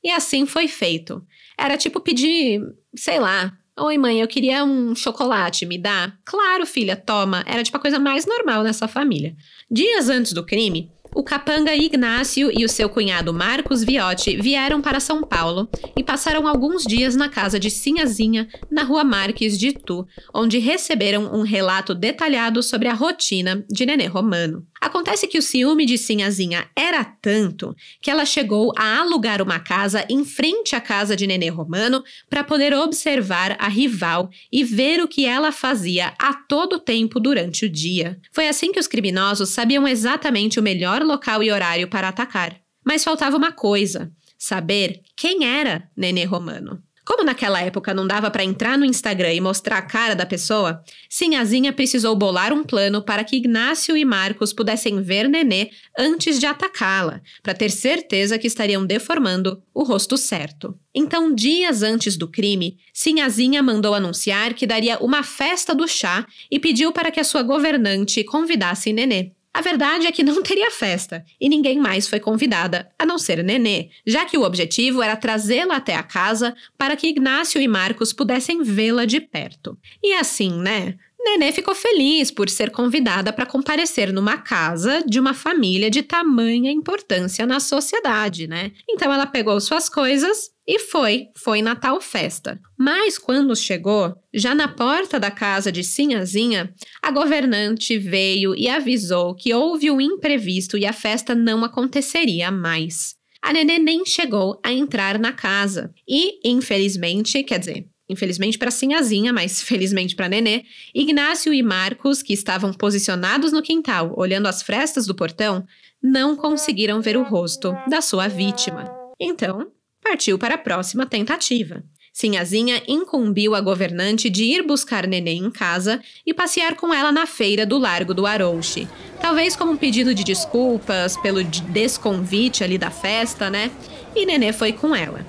E assim foi feito. Era tipo pedir, sei lá, Oi, mãe, eu queria um chocolate, me dá? Claro, filha, toma. Era tipo a coisa mais normal nessa família. Dias antes do crime, o capanga Ignácio e o seu cunhado Marcos Viotti vieram para São Paulo e passaram alguns dias na casa de Sinhazinha, na rua Marques de Itu, onde receberam um relato detalhado sobre a rotina de Nenê Romano. Acontece que o ciúme de Sinhazinha era tanto que ela chegou a alugar uma casa em frente à casa de Nenê Romano para poder observar a rival e ver o que ela fazia a todo tempo durante o dia. Foi assim que os criminosos sabiam exatamente o melhor local e horário para atacar. Mas faltava uma coisa: saber quem era Nenê Romano. Como naquela época não dava para entrar no Instagram e mostrar a cara da pessoa, Sinhazinha precisou bolar um plano para que Ignácio e Marcos pudessem ver Nenê antes de atacá-la, para ter certeza que estariam deformando o rosto certo. Então, dias antes do crime, Sinhazinha mandou anunciar que daria uma festa do chá e pediu para que a sua governante convidasse Nenê. A verdade é que não teria festa e ninguém mais foi convidada, a não ser Nenê, já que o objetivo era trazê-la até a casa para que Ignácio e Marcos pudessem vê-la de perto. E assim, né? Nenê ficou feliz por ser convidada para comparecer numa casa de uma família de tamanha importância na sociedade, né? Então ela pegou suas coisas e foi, foi na tal festa. Mas quando chegou, já na porta da casa de Sinhazinha, a governante veio e avisou que houve um imprevisto e a festa não aconteceria mais. A nenê nem chegou a entrar na casa. E, infelizmente, quer dizer, Infelizmente para Sinhazinha, mas felizmente para Nenê, Ignácio e Marcos, que estavam posicionados no quintal, olhando as frestas do portão, não conseguiram ver o rosto da sua vítima. Então, partiu para a próxima tentativa. Sinhazinha incumbiu a governante de ir buscar Nenê em casa e passear com ela na feira do Largo do Arouche. Talvez como um pedido de desculpas pelo desconvite ali da festa, né? E Nenê foi com ela.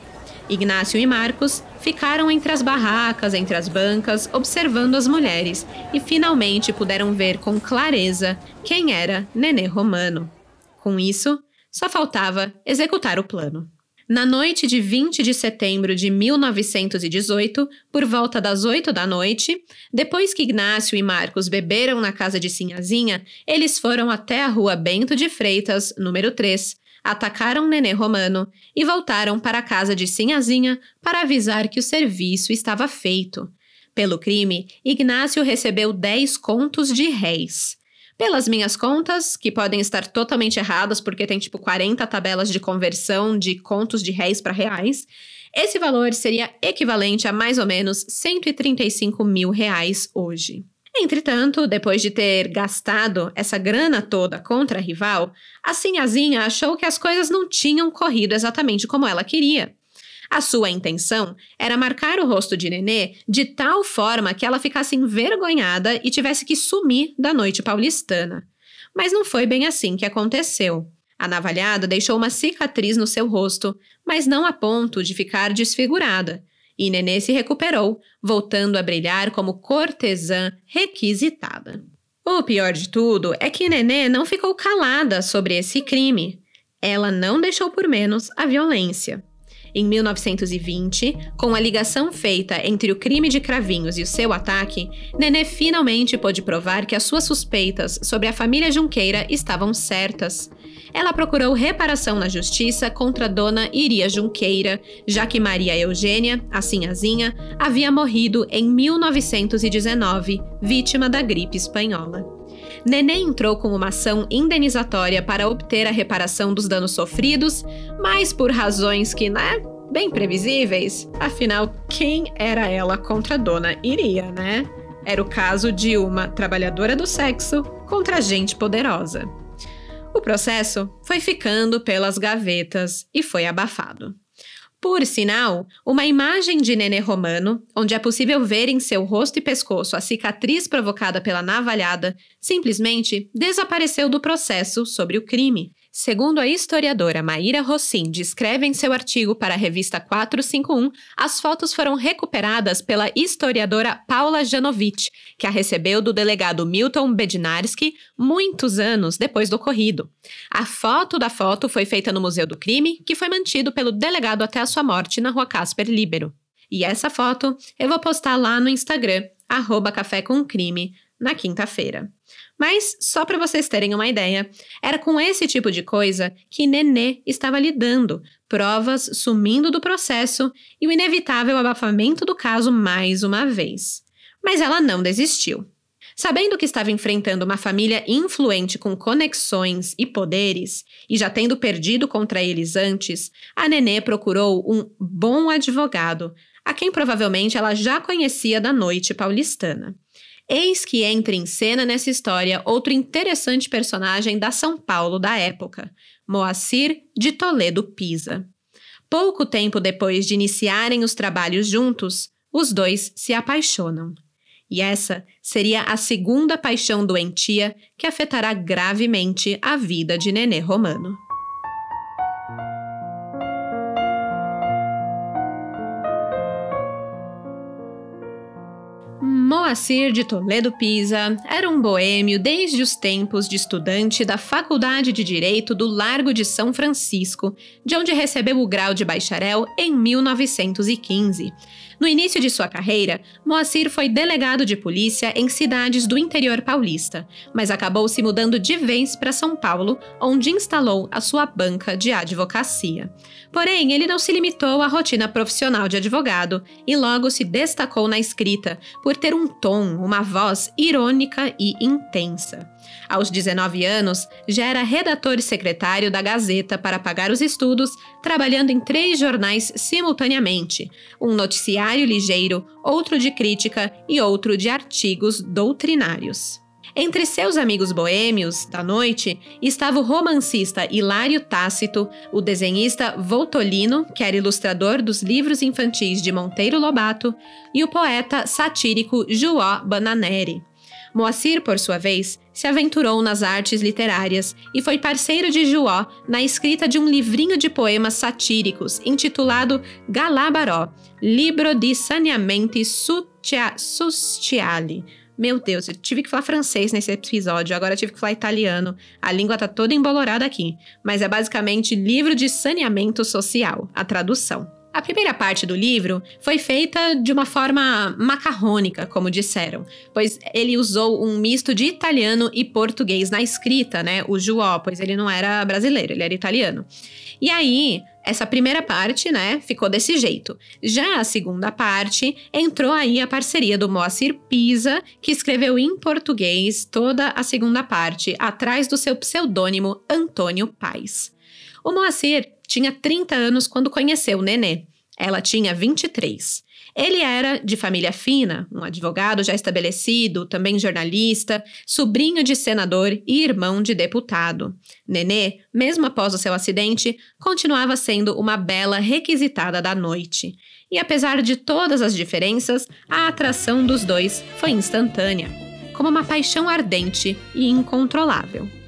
Ignácio e Marcos ficaram entre as barracas, entre as bancas, observando as mulheres e finalmente puderam ver com clareza quem era Nenê Romano. Com isso, só faltava executar o plano. Na noite de 20 de setembro de 1918, por volta das 8 da noite, depois que Ignácio e Marcos beberam na casa de Sinhazinha, eles foram até a rua Bento de Freitas, número 3, atacaram Nenê Romano e voltaram para a casa de Sinhazinha para avisar que o serviço estava feito. Pelo crime, Ignácio recebeu 10 contos de réis. Pelas minhas contas, que podem estar totalmente erradas porque tem tipo 40 tabelas de conversão de contos de réis para reais, esse valor seria equivalente a mais ou menos 135 mil reais hoje. Entretanto, depois de ter gastado essa grana toda contra a rival, a Sinhazinha achou que as coisas não tinham corrido exatamente como ela queria. A sua intenção era marcar o rosto de Nenê de tal forma que ela ficasse envergonhada e tivesse que sumir da noite paulistana. Mas não foi bem assim que aconteceu. A navalhada deixou uma cicatriz no seu rosto, mas não a ponto de ficar desfigurada e Nenê se recuperou, voltando a brilhar como cortesã requisitada. O pior de tudo é que Nenê não ficou calada sobre esse crime. Ela não deixou por menos a violência. Em 1920, com a ligação feita entre o crime de Cravinhos e o seu ataque, Nenê finalmente pôde provar que as suas suspeitas sobre a família Junqueira estavam certas ela procurou reparação na justiça contra Dona Iria Junqueira, já que Maria Eugênia, a Sinhazinha, havia morrido em 1919, vítima da gripe espanhola. Nenê entrou com uma ação indenizatória para obter a reparação dos danos sofridos, mas por razões que, né, bem previsíveis, afinal, quem era ela contra Dona Iria, né? Era o caso de uma trabalhadora do sexo contra gente poderosa. O processo foi ficando pelas gavetas e foi abafado. Por sinal, uma imagem de Nenê Romano, onde é possível ver em seu rosto e pescoço a cicatriz provocada pela navalhada, simplesmente desapareceu do processo sobre o crime. Segundo a historiadora Maíra Rossim descreve em seu artigo para a revista 451, as fotos foram recuperadas pela historiadora Paula Janovic, que a recebeu do delegado Milton Bednarski muitos anos depois do ocorrido. A foto da foto foi feita no Museu do Crime, que foi mantido pelo delegado até a sua morte na rua Casper Libero. E essa foto eu vou postar lá no Instagram, arroba Café com Crime, na quinta-feira. Mas, só para vocês terem uma ideia, era com esse tipo de coisa que Nenê estava lidando, provas sumindo do processo e o inevitável abafamento do caso mais uma vez. Mas ela não desistiu. Sabendo que estava enfrentando uma família influente com conexões e poderes, e já tendo perdido contra eles antes, a Nenê procurou um bom advogado, a quem provavelmente ela já conhecia da noite paulistana. Eis que entra em cena nessa história outro interessante personagem da São Paulo da época, Moacir de Toledo Pisa. Pouco tempo depois de iniciarem os trabalhos juntos, os dois se apaixonam. E essa seria a segunda paixão doentia que afetará gravemente a vida de Nenê Romano. Moacir de Toledo Pisa era um boêmio desde os tempos de estudante da Faculdade de Direito do Largo de São Francisco, de onde recebeu o grau de bacharel em 1915. No início de sua carreira, Moacir foi delegado de polícia em cidades do interior paulista, mas acabou se mudando de vez para São Paulo, onde instalou a sua banca de advocacia. Porém, ele não se limitou à rotina profissional de advogado e logo se destacou na escrita por ter um tom, uma voz irônica e intensa. Aos 19 anos, já era redator e secretário da Gazeta para pagar os estudos, trabalhando em três jornais simultaneamente: um noticiário ligeiro, outro de crítica e outro de artigos doutrinários. Entre seus amigos boêmios da noite estava o romancista Hilário Tácito, o desenhista Voltolino, que era ilustrador dos livros infantis de Monteiro Lobato, e o poeta satírico Joó Bananeri. Moacir, por sua vez, se aventurou nas artes literárias e foi parceiro de Joó na escrita de um livrinho de poemas satíricos intitulado Galabaró, Libro di Saneamenti Sustiali. Meu Deus, eu tive que falar francês nesse episódio, agora tive que falar italiano. A língua tá toda embolorada aqui, mas é basicamente livro de saneamento social, a tradução. A primeira parte do livro foi feita de uma forma macarrônica, como disseram, pois ele usou um misto de italiano e português na escrita, né? O Joó, pois ele não era brasileiro, ele era italiano. E aí, essa primeira parte, né, ficou desse jeito. Já a segunda parte, entrou aí a parceria do Moacir Pisa, que escreveu em português toda a segunda parte, atrás do seu pseudônimo Antônio Paes. O Moacir tinha 30 anos quando conheceu Nenê. Ela tinha 23. Ele era de família fina, um advogado já estabelecido, também jornalista, sobrinho de senador e irmão de deputado. Nenê, mesmo após o seu acidente, continuava sendo uma bela requisitada da noite. E apesar de todas as diferenças, a atração dos dois foi instantânea, como uma paixão ardente e incontrolável.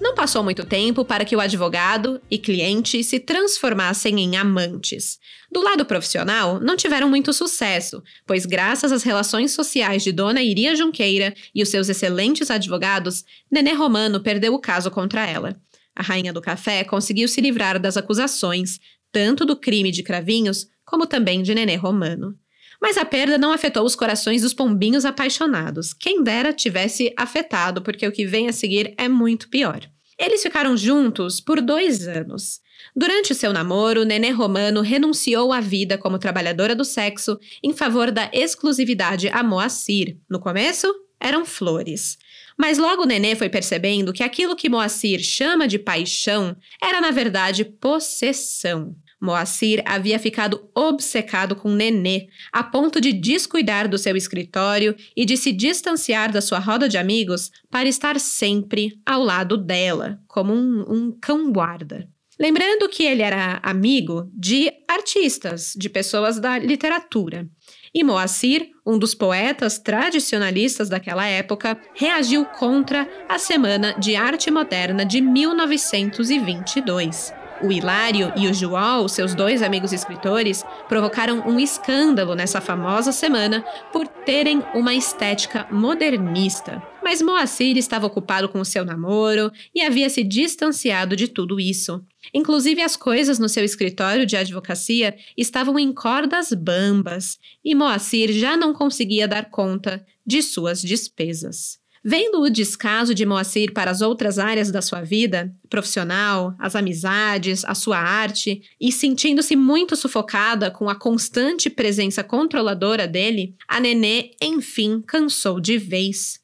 Não passou muito tempo para que o advogado e cliente se transformassem em amantes. Do lado profissional, não tiveram muito sucesso, pois, graças às relações sociais de Dona Iria Junqueira e os seus excelentes advogados, Nenê Romano perdeu o caso contra ela. A rainha do café conseguiu se livrar das acusações, tanto do crime de Cravinhos como também de Nenê Romano. Mas a perda não afetou os corações dos pombinhos apaixonados. Quem dera tivesse afetado, porque o que vem a seguir é muito pior. Eles ficaram juntos por dois anos. Durante o seu namoro, Nenê Romano renunciou à vida como trabalhadora do sexo em favor da exclusividade a Moacir. No começo, eram flores. Mas logo Nenê foi percebendo que aquilo que Moacir chama de paixão era, na verdade, possessão. Moacir havia ficado obcecado com Nenê, a ponto de descuidar do seu escritório e de se distanciar da sua roda de amigos para estar sempre ao lado dela, como um, um cão-guarda. Lembrando que ele era amigo de artistas, de pessoas da literatura. E Moacir, um dos poetas tradicionalistas daquela época, reagiu contra a Semana de Arte Moderna de 1922. O Hilário e o João, seus dois amigos escritores, provocaram um escândalo nessa famosa semana por terem uma estética modernista. Mas Moacir estava ocupado com o seu namoro e havia se distanciado de tudo isso. Inclusive, as coisas no seu escritório de advocacia estavam em cordas bambas e Moacir já não conseguia dar conta de suas despesas. Vendo o descaso de Moacir para as outras áreas da sua vida, profissional, as amizades, a sua arte, e sentindo-se muito sufocada com a constante presença controladora dele, a Nenê, enfim, cansou de vez.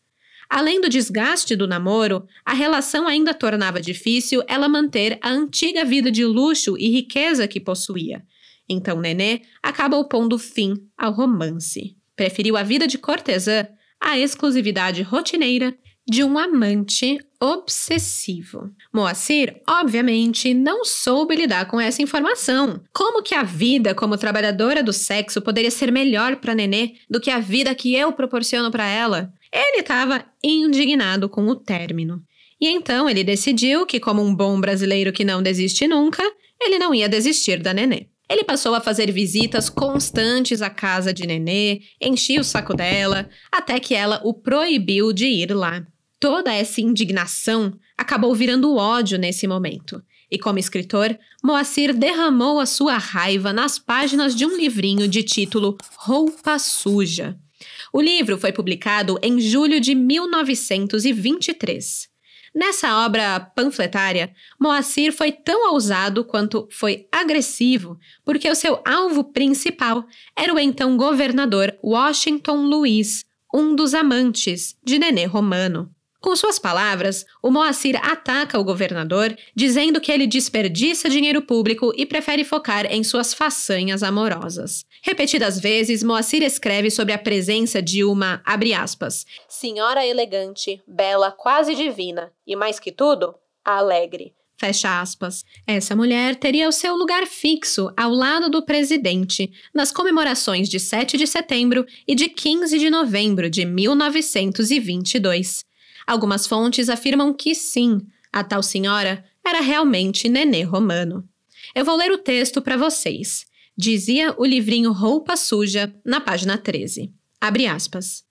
Além do desgaste do namoro, a relação ainda tornava difícil ela manter a antiga vida de luxo e riqueza que possuía. Então Nenê acabou pondo fim ao romance. Preferiu a vida de cortesã a exclusividade rotineira de um amante obsessivo. Moacir, obviamente, não soube lidar com essa informação. Como que a vida como trabalhadora do sexo poderia ser melhor para Nenê do que a vida que eu proporciono para ela? Ele estava indignado com o término. E então ele decidiu que, como um bom brasileiro que não desiste nunca, ele não ia desistir da Nenê. Ele passou a fazer visitas constantes à casa de Nenê, enchia o saco dela, até que ela o proibiu de ir lá. Toda essa indignação acabou virando ódio nesse momento. E como escritor, Moacir derramou a sua raiva nas páginas de um livrinho de título Roupa Suja. O livro foi publicado em julho de 1923. Nessa obra panfletária, Moacir foi tão ousado quanto foi agressivo, porque o seu alvo principal era o então governador Washington Luiz, um dos amantes de Nenê Romano. Com suas palavras, o Moacir ataca o governador, dizendo que ele desperdiça dinheiro público e prefere focar em suas façanhas amorosas. Repetidas vezes, Moacir escreve sobre a presença de uma, abre aspas, senhora elegante, bela, quase divina, e mais que tudo, alegre. Fecha aspas. Essa mulher teria o seu lugar fixo ao lado do presidente nas comemorações de 7 de setembro e de 15 de novembro de 1922. Algumas fontes afirmam que sim, a tal senhora era realmente Nenê Romano. Eu vou ler o texto para vocês. Dizia o livrinho Roupa Suja, na página 13. Abre aspas.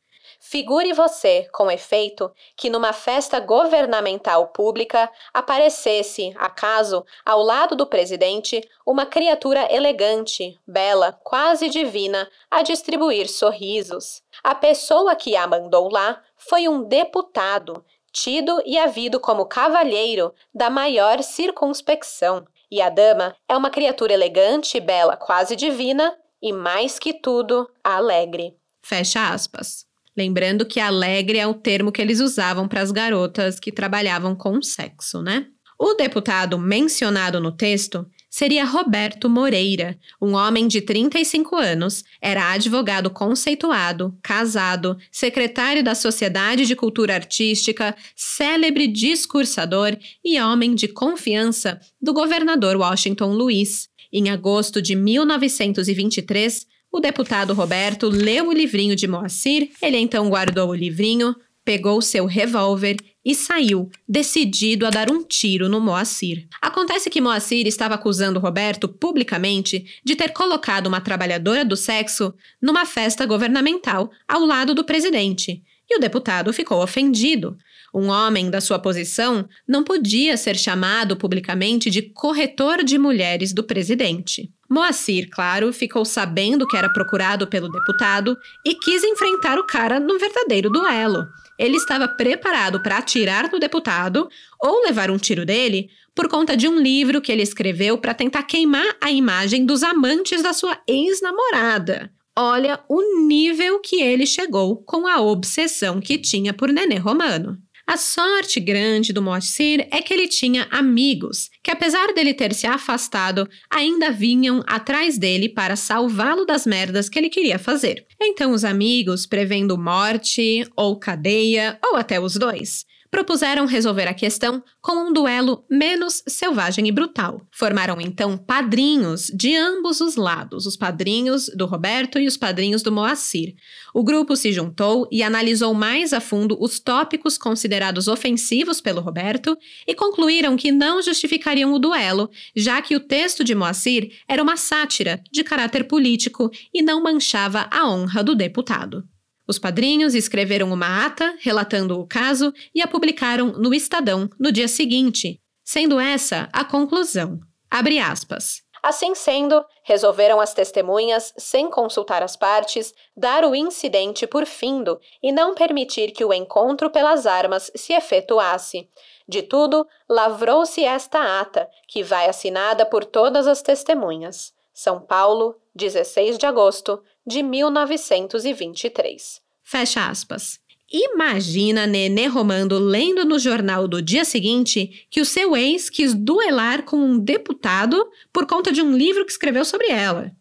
Figure você, com efeito, que numa festa governamental pública aparecesse, acaso, ao lado do presidente, uma criatura elegante, bela, quase divina, a distribuir sorrisos. A pessoa que a mandou lá foi um deputado, tido e havido como cavalheiro da maior circunspecção. E a dama é uma criatura elegante, bela, quase divina e, mais que tudo, alegre. Fecha aspas. Lembrando que alegre é o termo que eles usavam para as garotas que trabalhavam com sexo, né? O deputado mencionado no texto seria Roberto Moreira, um homem de 35 anos, era advogado conceituado, casado, secretário da Sociedade de Cultura Artística, célebre discursador e homem de confiança do governador Washington Luiz. Em agosto de 1923, o deputado Roberto leu o livrinho de Moacir, ele então guardou o livrinho, pegou seu revólver e saiu, decidido a dar um tiro no Moacir. Acontece que Moacir estava acusando Roberto publicamente de ter colocado uma trabalhadora do sexo numa festa governamental ao lado do presidente, e o deputado ficou ofendido. Um homem da sua posição não podia ser chamado publicamente de corretor de mulheres do presidente. Moacir, claro, ficou sabendo que era procurado pelo deputado e quis enfrentar o cara num verdadeiro duelo. Ele estava preparado para atirar no deputado ou levar um tiro dele por conta de um livro que ele escreveu para tentar queimar a imagem dos amantes da sua ex-namorada. Olha o nível que ele chegou com a obsessão que tinha por Nenê Romano. A sorte grande do Moacir é que ele tinha amigos, que apesar dele ter se afastado, ainda vinham atrás dele para salvá-lo das merdas que ele queria fazer. Então os amigos, prevendo morte ou cadeia, ou até os dois, propuseram resolver a questão com um duelo menos selvagem e brutal. Formaram então padrinhos de ambos os lados, os padrinhos do Roberto e os padrinhos do Moacir. O grupo se juntou e analisou mais a fundo os tópicos considerados ofensivos pelo Roberto e concluíram que não justificariam o duelo, já que o texto de Moacir era uma sátira de caráter político e não manchava a honra do deputado. Os padrinhos escreveram uma ata relatando o caso e a publicaram no Estadão no dia seguinte, sendo essa a conclusão. Abre aspas. Assim sendo, resolveram as testemunhas, sem consultar as partes, dar o incidente por findo e não permitir que o encontro pelas armas se efetuasse. De tudo, lavrou-se esta ata, que vai assinada por todas as testemunhas. São Paulo, 16 de agosto de 1923. Fecha aspas. Imagina Nenê Romando lendo no jornal do dia seguinte que o seu ex quis duelar com um deputado por conta de um livro que escreveu sobre ela.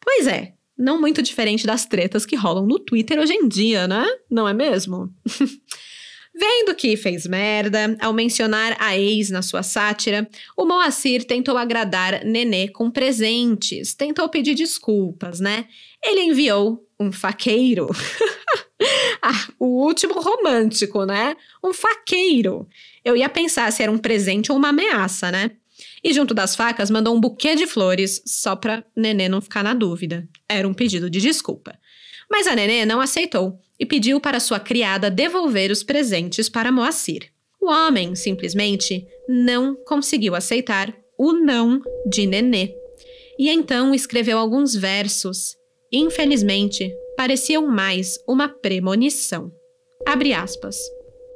Pois é, não muito diferente das tretas que rolam no Twitter hoje em dia, né? Não é mesmo? Vendo que fez merda, ao mencionar a ex na sua sátira, o Moacir tentou agradar Nenê com presentes, tentou pedir desculpas, né? Ele enviou um faqueiro. ah, o último romântico, né? Um faqueiro. Eu ia pensar se era um presente ou uma ameaça, né? E junto das facas mandou um buquê de flores, só pra Nenê não ficar na dúvida. Era um pedido de desculpa. Mas a Nenê não aceitou e pediu para sua criada devolver os presentes para Moacir. O homem, simplesmente, não conseguiu aceitar o não de Nenê. E então escreveu alguns versos. Infelizmente, pareciam mais uma premonição. Abre aspas.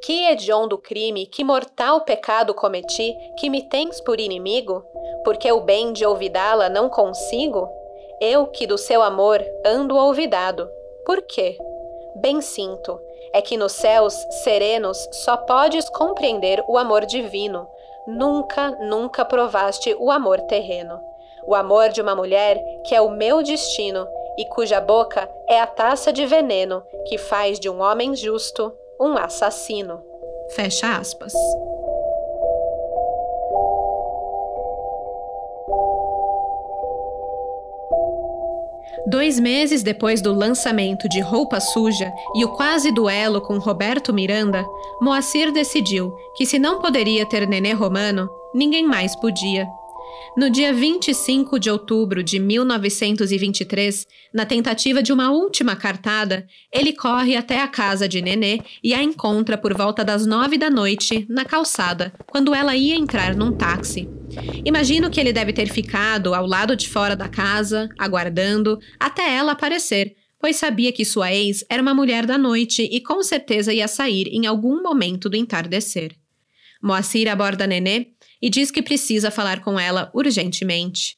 Que hediondo crime, que mortal pecado cometi, que me tens por inimigo? Porque o bem de olvidá-la não consigo? Eu que do seu amor ando olvidado. Por quê? Bem sinto, é que nos céus serenos só podes compreender o amor divino. Nunca, nunca provaste o amor terreno. O amor de uma mulher que é o meu destino e cuja boca é a taça de veneno que faz de um homem justo um assassino. Fecha aspas. Dois meses depois do lançamento de Roupa Suja e o quase duelo com Roberto Miranda, Moacir decidiu que se não poderia ter Nenê Romano, ninguém mais podia. No dia 25 de outubro de 1923, na tentativa de uma última cartada, ele corre até a casa de Nenê e a encontra por volta das nove da noite, na calçada, quando ela ia entrar num táxi. Imagino que ele deve ter ficado ao lado de fora da casa, aguardando, até ela aparecer, pois sabia que sua ex era uma mulher da noite e com certeza ia sair em algum momento do entardecer. Moacir aborda Nenê e diz que precisa falar com ela urgentemente.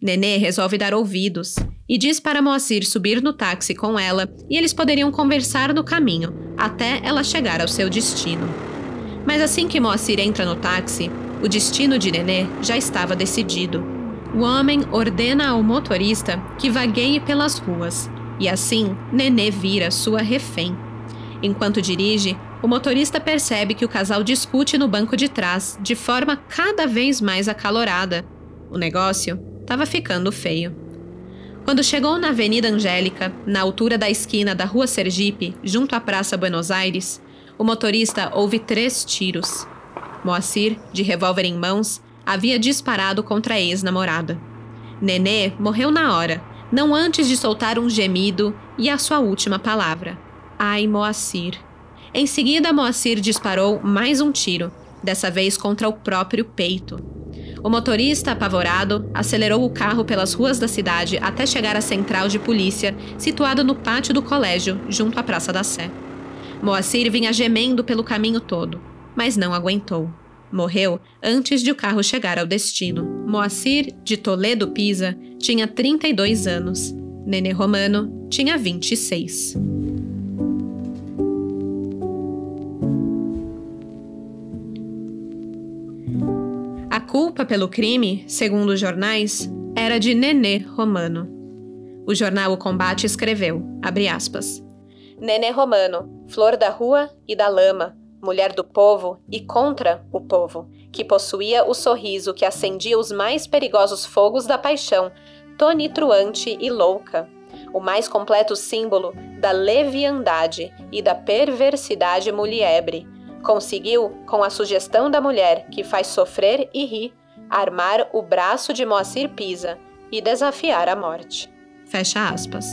Nenê resolve dar ouvidos e diz para Moacir subir no táxi com ela e eles poderiam conversar no caminho até ela chegar ao seu destino. Mas assim que Moacir entra no táxi, o destino de Nenê já estava decidido. O homem ordena ao motorista que vagueie pelas ruas e assim Nenê vira sua refém. Enquanto dirige, o motorista percebe que o casal discute no banco de trás de forma cada vez mais acalorada. O negócio estava ficando feio. Quando chegou na Avenida Angélica, na altura da esquina da Rua Sergipe, junto à Praça Buenos Aires, o motorista ouve três tiros. Moacir, de revólver em mãos, havia disparado contra a ex-namorada. Nenê morreu na hora, não antes de soltar um gemido e a sua última palavra: Ai, Moacir. Em seguida, Moacir disparou mais um tiro, dessa vez contra o próprio peito. O motorista, apavorado, acelerou o carro pelas ruas da cidade até chegar à central de polícia, situada no pátio do colégio, junto à Praça da Sé. Moacir vinha gemendo pelo caminho todo, mas não aguentou. Morreu antes de o carro chegar ao destino. Moacir, de Toledo Pisa, tinha 32 anos. Nenê Romano tinha 26. Culpa pelo crime, segundo os jornais, era de Nenê Romano. O jornal O Combate escreveu, aspas, Nenê Romano, flor da rua e da lama, mulher do povo e contra o povo, que possuía o sorriso que acendia os mais perigosos fogos da paixão, tonitruante e louca, o mais completo símbolo da leviandade e da perversidade muliebre, Conseguiu, com a sugestão da mulher que faz sofrer e rir, armar o braço de Moacir Pisa e desafiar a morte. Fecha aspas.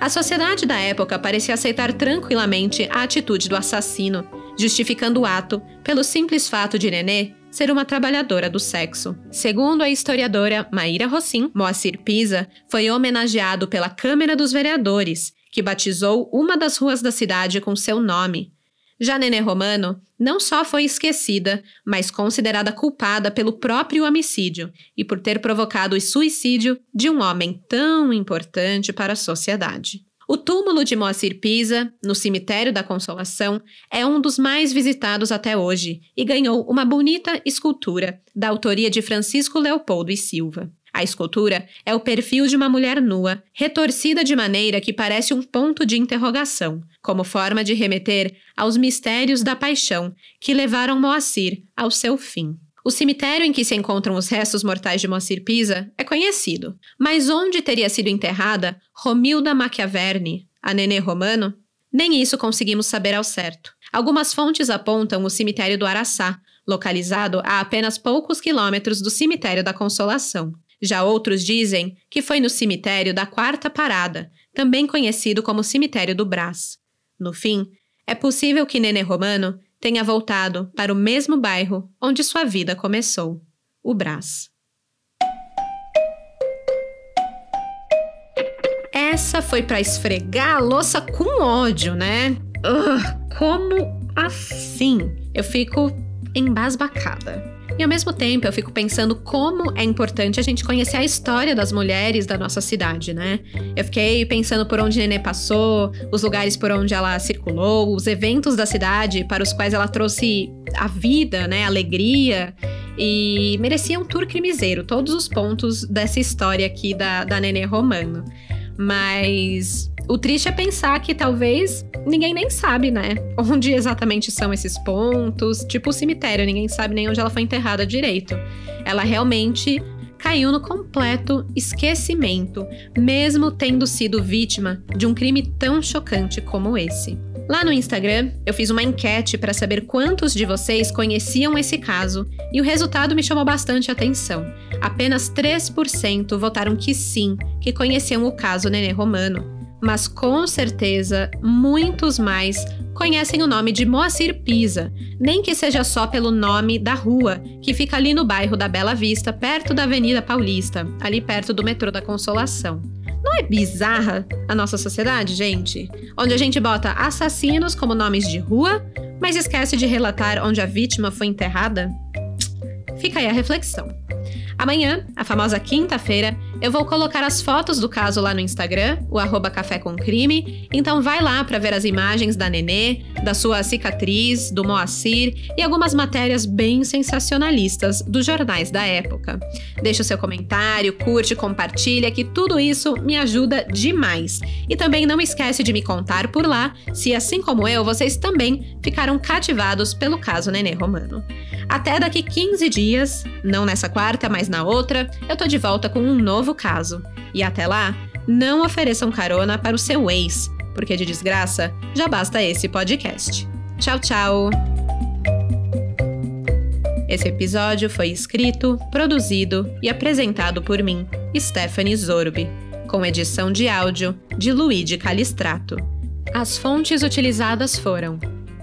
A sociedade da época parecia aceitar tranquilamente a atitude do assassino, justificando o ato pelo simples fato de Nenê ser uma trabalhadora do sexo. Segundo a historiadora Maíra Rossim, Moacir Pisa foi homenageado pela Câmara dos Vereadores, que batizou uma das ruas da cidade com seu nome, já Nenê Romano não só foi esquecida, mas considerada culpada pelo próprio homicídio e por ter provocado o suicídio de um homem tão importante para a sociedade. O túmulo de Moacir Pisa, no Cemitério da Consolação, é um dos mais visitados até hoje e ganhou uma bonita escultura da autoria de Francisco Leopoldo e Silva. A escultura é o perfil de uma mulher nua, retorcida de maneira que parece um ponto de interrogação, como forma de remeter aos mistérios da paixão que levaram Moacir ao seu fim. O cemitério em que se encontram os restos mortais de Moacir Pisa é conhecido, mas onde teria sido enterrada Romilda Machiaverni, a nenê romano? Nem isso conseguimos saber ao certo. Algumas fontes apontam o cemitério do Araçá, localizado a apenas poucos quilômetros do cemitério da Consolação. Já outros dizem que foi no cemitério da Quarta Parada, também conhecido como cemitério do Brás. No fim, é possível que Nenê Romano tenha voltado para o mesmo bairro onde sua vida começou, o Brás. Essa foi para esfregar a louça com ódio, né? Uh, como assim? Eu fico embasbacada. E ao mesmo tempo eu fico pensando como é importante a gente conhecer a história das mulheres da nossa cidade, né? Eu fiquei pensando por onde Nenê passou, os lugares por onde ela circulou, os eventos da cidade para os quais ela trouxe a vida, né, alegria. E merecia um tour crimiseiro, todos os pontos dessa história aqui da, da Nenê Romano. Mas o triste é pensar que talvez ninguém nem sabe, né? Onde exatamente são esses pontos. Tipo o cemitério, ninguém sabe nem onde ela foi enterrada direito. Ela realmente caiu no completo esquecimento, mesmo tendo sido vítima de um crime tão chocante como esse. Lá no Instagram, eu fiz uma enquete para saber quantos de vocês conheciam esse caso e o resultado me chamou bastante atenção. Apenas 3% votaram que sim, que conheciam o caso Nenê Romano. Mas com certeza, muitos mais conhecem o nome de Moacir Pisa, nem que seja só pelo nome da rua, que fica ali no bairro da Bela Vista, perto da Avenida Paulista, ali perto do metrô da Consolação. Não é bizarra a nossa sociedade, gente? Onde a gente bota assassinos como nomes de rua, mas esquece de relatar onde a vítima foi enterrada? Fica aí a reflexão. Amanhã, a famosa quinta-feira, eu vou colocar as fotos do caso lá no Instagram, o arroba Café com Crime. Então vai lá para ver as imagens da Nenê, da sua cicatriz, do Moacir e algumas matérias bem sensacionalistas dos jornais da época. Deixa o seu comentário, curte, compartilha, que tudo isso me ajuda demais. E também não esquece de me contar por lá se, assim como eu, vocês também ficaram cativados pelo caso Nenê Romano. Até daqui 15 dias, não nessa quarta, mas na outra, eu tô de volta com um novo caso. E até lá, não ofereçam carona para o seu ex, porque de desgraça já basta esse podcast. Tchau, tchau! Esse episódio foi escrito, produzido e apresentado por mim, Stephanie Zorbi, com edição de áudio de Luigi Calistrato. As fontes utilizadas foram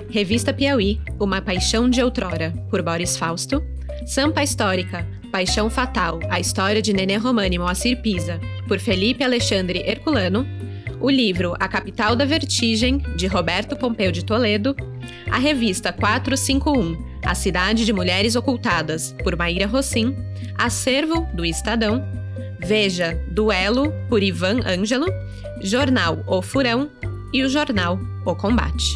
Revista Piauí, Uma Paixão de Outrora, por Boris Fausto. Sampa Histórica, Paixão Fatal, a história de Nenê Romani Moacir Pisa, por Felipe Alexandre Herculano. O livro A Capital da Vertigem, de Roberto Pompeu de Toledo. A revista 451, A Cidade de Mulheres Ocultadas, por Maíra Rossim. Acervo, do Estadão. Veja, Duelo, por Ivan Ângelo. Jornal O Furão. E o jornal O Combate.